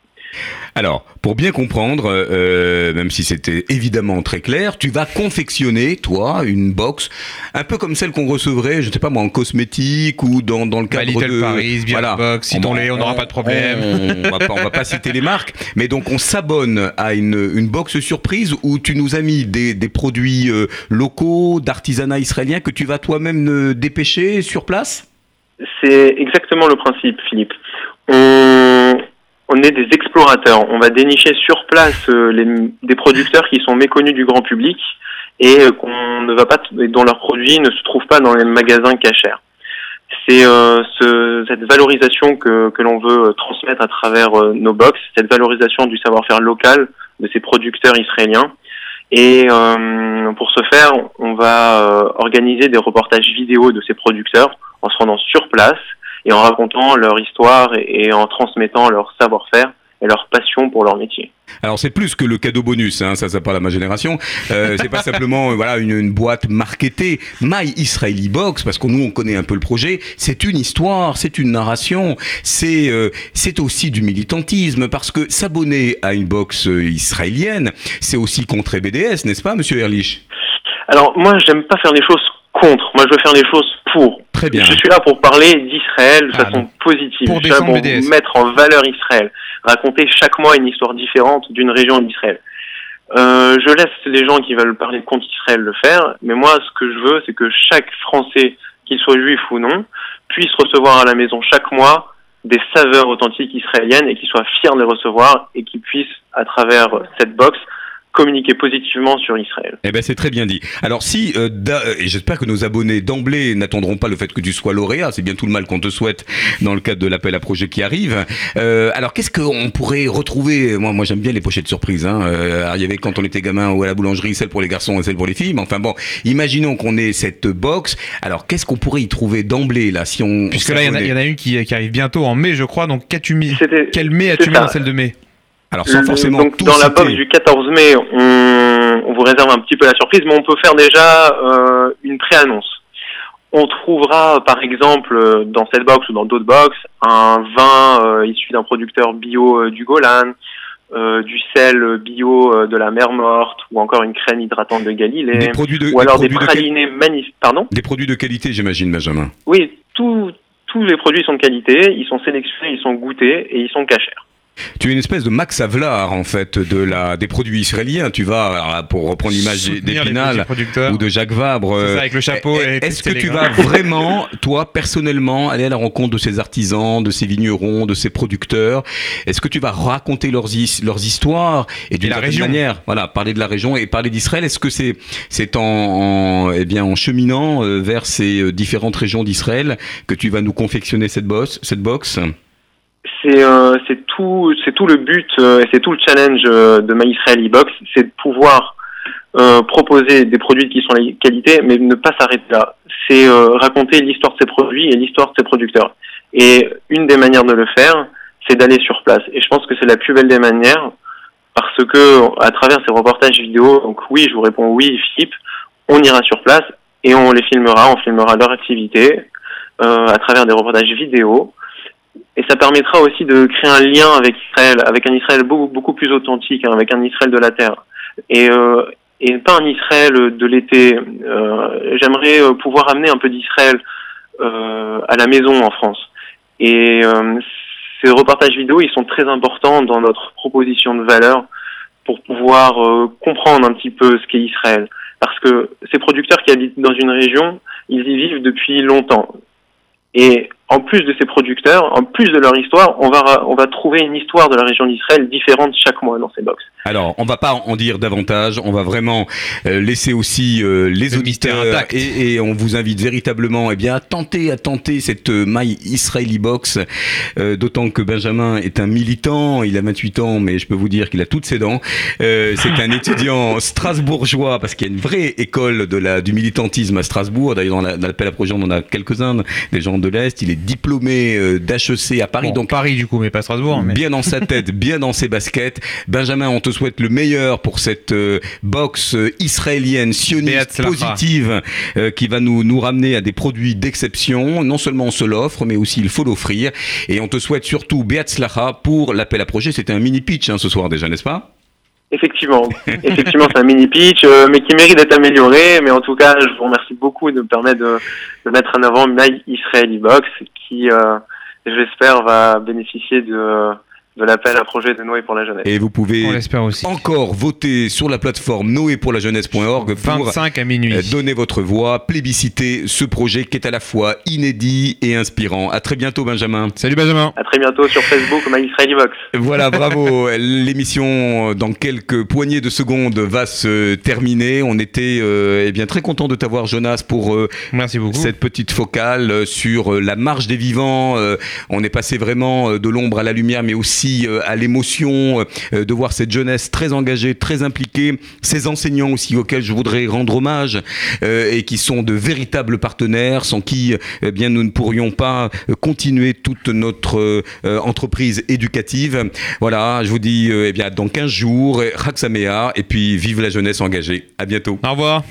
S1: Alors, pour bien comprendre, euh, même si c'était évidemment très clair, tu vas confectionner, toi, une box, un peu comme celle qu'on recevrait, je ne sais pas moi, en cosmétique ou dans, dans le
S2: Bah,
S1: cadre
S2: Little
S1: de...
S2: Paris, Beer Box, citons-les, on n'aura pas de problème.
S1: On, on va pas, on va pas citer les marques, mais donc on s'abonne à une, une box surprise où tu nous as mis des, des produits euh, locaux, d'artisanat israélien que tu vas toi-même euh, dépêcher sur place?
S6: C'est exactement le principe, Philippe. On, on est des explorateurs. On va dénicher sur place euh, des producteurs qui sont méconnus du grand public et euh, qu'on ne va pas, dont leurs produits ne se trouvent pas dans les magasins cachers. C'est euh, ce, cette valorisation que, l'on veut transmettre à travers nos box, cette valorisation du savoir-faire local de ces producteurs israéliens. Et pour ce faire, on va organiser des reportages vidéo de ces producteurs en se rendant sur place et en racontant leur histoire et, et en transmettant leur savoir-faire et leur passion pour leur métier.
S1: Alors c'est plus que le cadeau bonus, hein, ça ça parle à ma génération. Euh, c'est pas simplement euh, voilà une, une boîte marketée. My Israeli Box, parce que nous on connaît un peu le projet, c'est une histoire, c'est une narration, c'est euh, c'est aussi du militantisme, parce que s'abonner à une box euh, israélienne, c'est aussi contrer BDS, n'est-ce pas, Monsieur Erlich?
S6: Alors moi, j'aime pas faire les choses contre. Moi, je veux faire les choses pour.
S1: Très bien.
S6: Je suis là pour parler d'Israël de
S2: Ah,
S6: façon positive.
S2: pour
S6: je suis là pour
S2: BDS.
S6: mettre en valeur Israël, raconter chaque mois une histoire différente d'une région d'Israël. Euh, je laisse les gens qui veulent parler contre Israël le faire, mais moi, ce que je veux, c'est que chaque Français, qu'il soit juif ou non, puisse recevoir à la maison chaque mois des saveurs authentiques israéliennes et qu'il soit fier de les recevoir et qu'il puisse, à travers cette box, communiquer positivement sur Israël.
S1: Eh ben c'est très bien dit. Alors si, euh, et j'espère que nos abonnés d'emblée n'attendront pas le fait que tu sois lauréat, c'est bien tout le mal qu'on te souhaite dans le cadre de l'appel à projet qui arrive. Euh, alors qu'est-ce qu'on pourrait retrouver? Moi, moi j'aime bien les pochettes surprises. Hein. Euh, alors, il y avait quand on était gamin ou à la boulangerie, celle pour les garçons et celle pour les filles. Mais enfin bon, imaginons qu'on ait cette box. Alors qu'est-ce qu'on pourrait y trouver d'emblée là si on
S2: Puisque là, il y en a- il y, en a une qui, qui arrive bientôt en mai, je crois. Donc, qu'as-tu mis?
S6: C'était-
S2: Quel mai as-tu mis dans celle de mai?
S1: Alors sans forcément
S6: Donc
S1: tout
S6: dans la box du 14 mai, on, on vous réserve un petit peu la surprise, mais on peut faire déjà euh, une pré-annonce. On trouvera par exemple dans cette box ou dans d'autres box un vin euh, issu d'un producteur bio euh, du Golan, euh, du sel bio euh, de la mer Morte ou encore une crème hydratante de Galilée,
S1: Des produits de,
S6: ou alors des,
S1: de
S6: pralinés magnifiques. Pardon?
S1: Des produits de qualité, j'imagine, Benjamin.
S6: Oui, tous tous les produits sont de qualité, ils sont sélectionnés, ils sont goûtés et ils sont cachés.
S1: Tu es une espèce de Max Havelaar en fait de la des produits israéliens. Tu vas pour reprendre l'image d'Épinal ou de Jacques Vabre.
S2: C'est
S1: euh,
S2: ça, avec le chapeau et
S1: Est-ce que tu vas vraiment, toi personnellement, aller à la rencontre de ces artisans, de ces vignerons, de ces producteurs? Est-ce que tu vas raconter leurs, his- leurs histoires et d'une
S2: la
S1: certaine
S2: région.
S1: manière, voilà, parler de la région et parler d'Israël? Est-ce que c'est c'est en, en eh bien en cheminant euh, vers ces euh, différentes régions d'Israël que tu vas nous confectionner cette box, cette box
S6: c'est euh, c'est tout c'est tout le but euh, et c'est tout le challenge euh, de My Israeli Box, c'est de pouvoir euh, proposer des produits qui sont de qualité, mais ne pas s'arrêter là. C'est raconter l'histoire de ces produits et l'histoire de ces producteurs. Et une des manières de le faire, c'est d'aller sur place. Et je pense que c'est la plus belle des manières, parce que à travers ces reportages vidéo, donc oui, je vous réponds oui, Philippe, on ira sur place et on les filmera, on filmera leur activité à travers des reportages vidéo. Et ça permettra aussi de créer un lien avec Israël, avec un Israël beaucoup, plus authentique, hein, avec un Israël de la terre. Et, euh, et pas un Israël de l'été. Euh, J'aimerais euh, pouvoir amener un peu d'Israël euh, à la maison en France. Et ces reportages vidéo, ils sont très importants dans notre proposition de valeur pour pouvoir comprendre un petit peu ce qu'est Israël. Parce que ces producteurs qui habitent dans une région, ils y vivent depuis longtemps. Et en plus de ces producteurs, en plus de leur histoire, on va, on va trouver une histoire de la région d'Israël différente chaque mois dans ces box.
S1: Alors, on va pas en dire davantage, on va vraiment euh, laisser aussi euh, les
S2: Le
S1: auditeurs
S2: intact.
S1: et, et on vous invite véritablement eh bien, à tenter, à tenter cette euh, My Israeli Box, euh, d'autant que Benjamin est un militant, il a 28 ans, mais je peux vous dire qu'il a toutes ses dents. Euh, c'est un étudiant strasbourgeois, parce qu'il y a une vraie école de la, du militantisme à Strasbourg, d'ailleurs dans la- dans l'appel à projet on en a quelques-uns, des gens de l'Est, il est diplômé euh, d'HEC à Paris.
S2: Bon,
S1: donc
S2: Paris du coup, mais pas Strasbourg. Mais...
S1: bien dans sa tête, bien dans ses baskets. Benjamin, on te souhaite le meilleur pour cette euh, box euh, israélienne sioniste
S2: Beat
S1: positive euh, qui va nous, nous ramener à des produits d'exception. Non seulement on se l'offre, mais aussi il faut l'offrir. Et on te souhaite surtout Beatzlacha pour l'appel à projet. C'était un mini pitch hein, ce soir déjà, n'est-ce pas?
S6: Effectivement, effectivement, c'est un mini pitch, euh, mais qui mérite d'être amélioré. Mais en tout cas, je vous remercie beaucoup de me permettre de, mettre en avant My Israeli Box, qui, euh, j'espère, va bénéficier de, de l'appel à projet de Noé pour la jeunesse.
S1: Et vous pouvez
S2: On l'espère aussi.
S1: encore voter sur la plateforme noépourlajeunesse.org pour
S2: 25 à minuit.
S1: euh, donner votre voix, plébisciter ce projet qui est à la fois inédit et inspirant. À très bientôt, Benjamin.
S2: Salut Benjamin.
S6: À très bientôt sur Facebook, Box.
S1: Voilà, bravo. L'émission, euh, dans quelques poignées de secondes, va se terminer. On était euh, eh bien très content de t'avoir, Jonas, pour euh,
S2: Merci beaucoup.
S1: cette petite focale sur euh, la marche des vivants. Euh, on est passé vraiment euh, de l'ombre à la lumière, mais aussi euh, à l'émotion euh, de voir cette jeunesse très engagée, très impliquée, ces enseignants aussi auxquels je voudrais rendre hommage euh, et qui sont de véritables partenaires, sans qui eh bien nous ne pourrions pas continuer toute notre entreprise éducative. Voilà, je vous dis eh bien dans 15 jours, Raksamea, et puis vive la jeunesse engagée. À bientôt.
S2: Au revoir.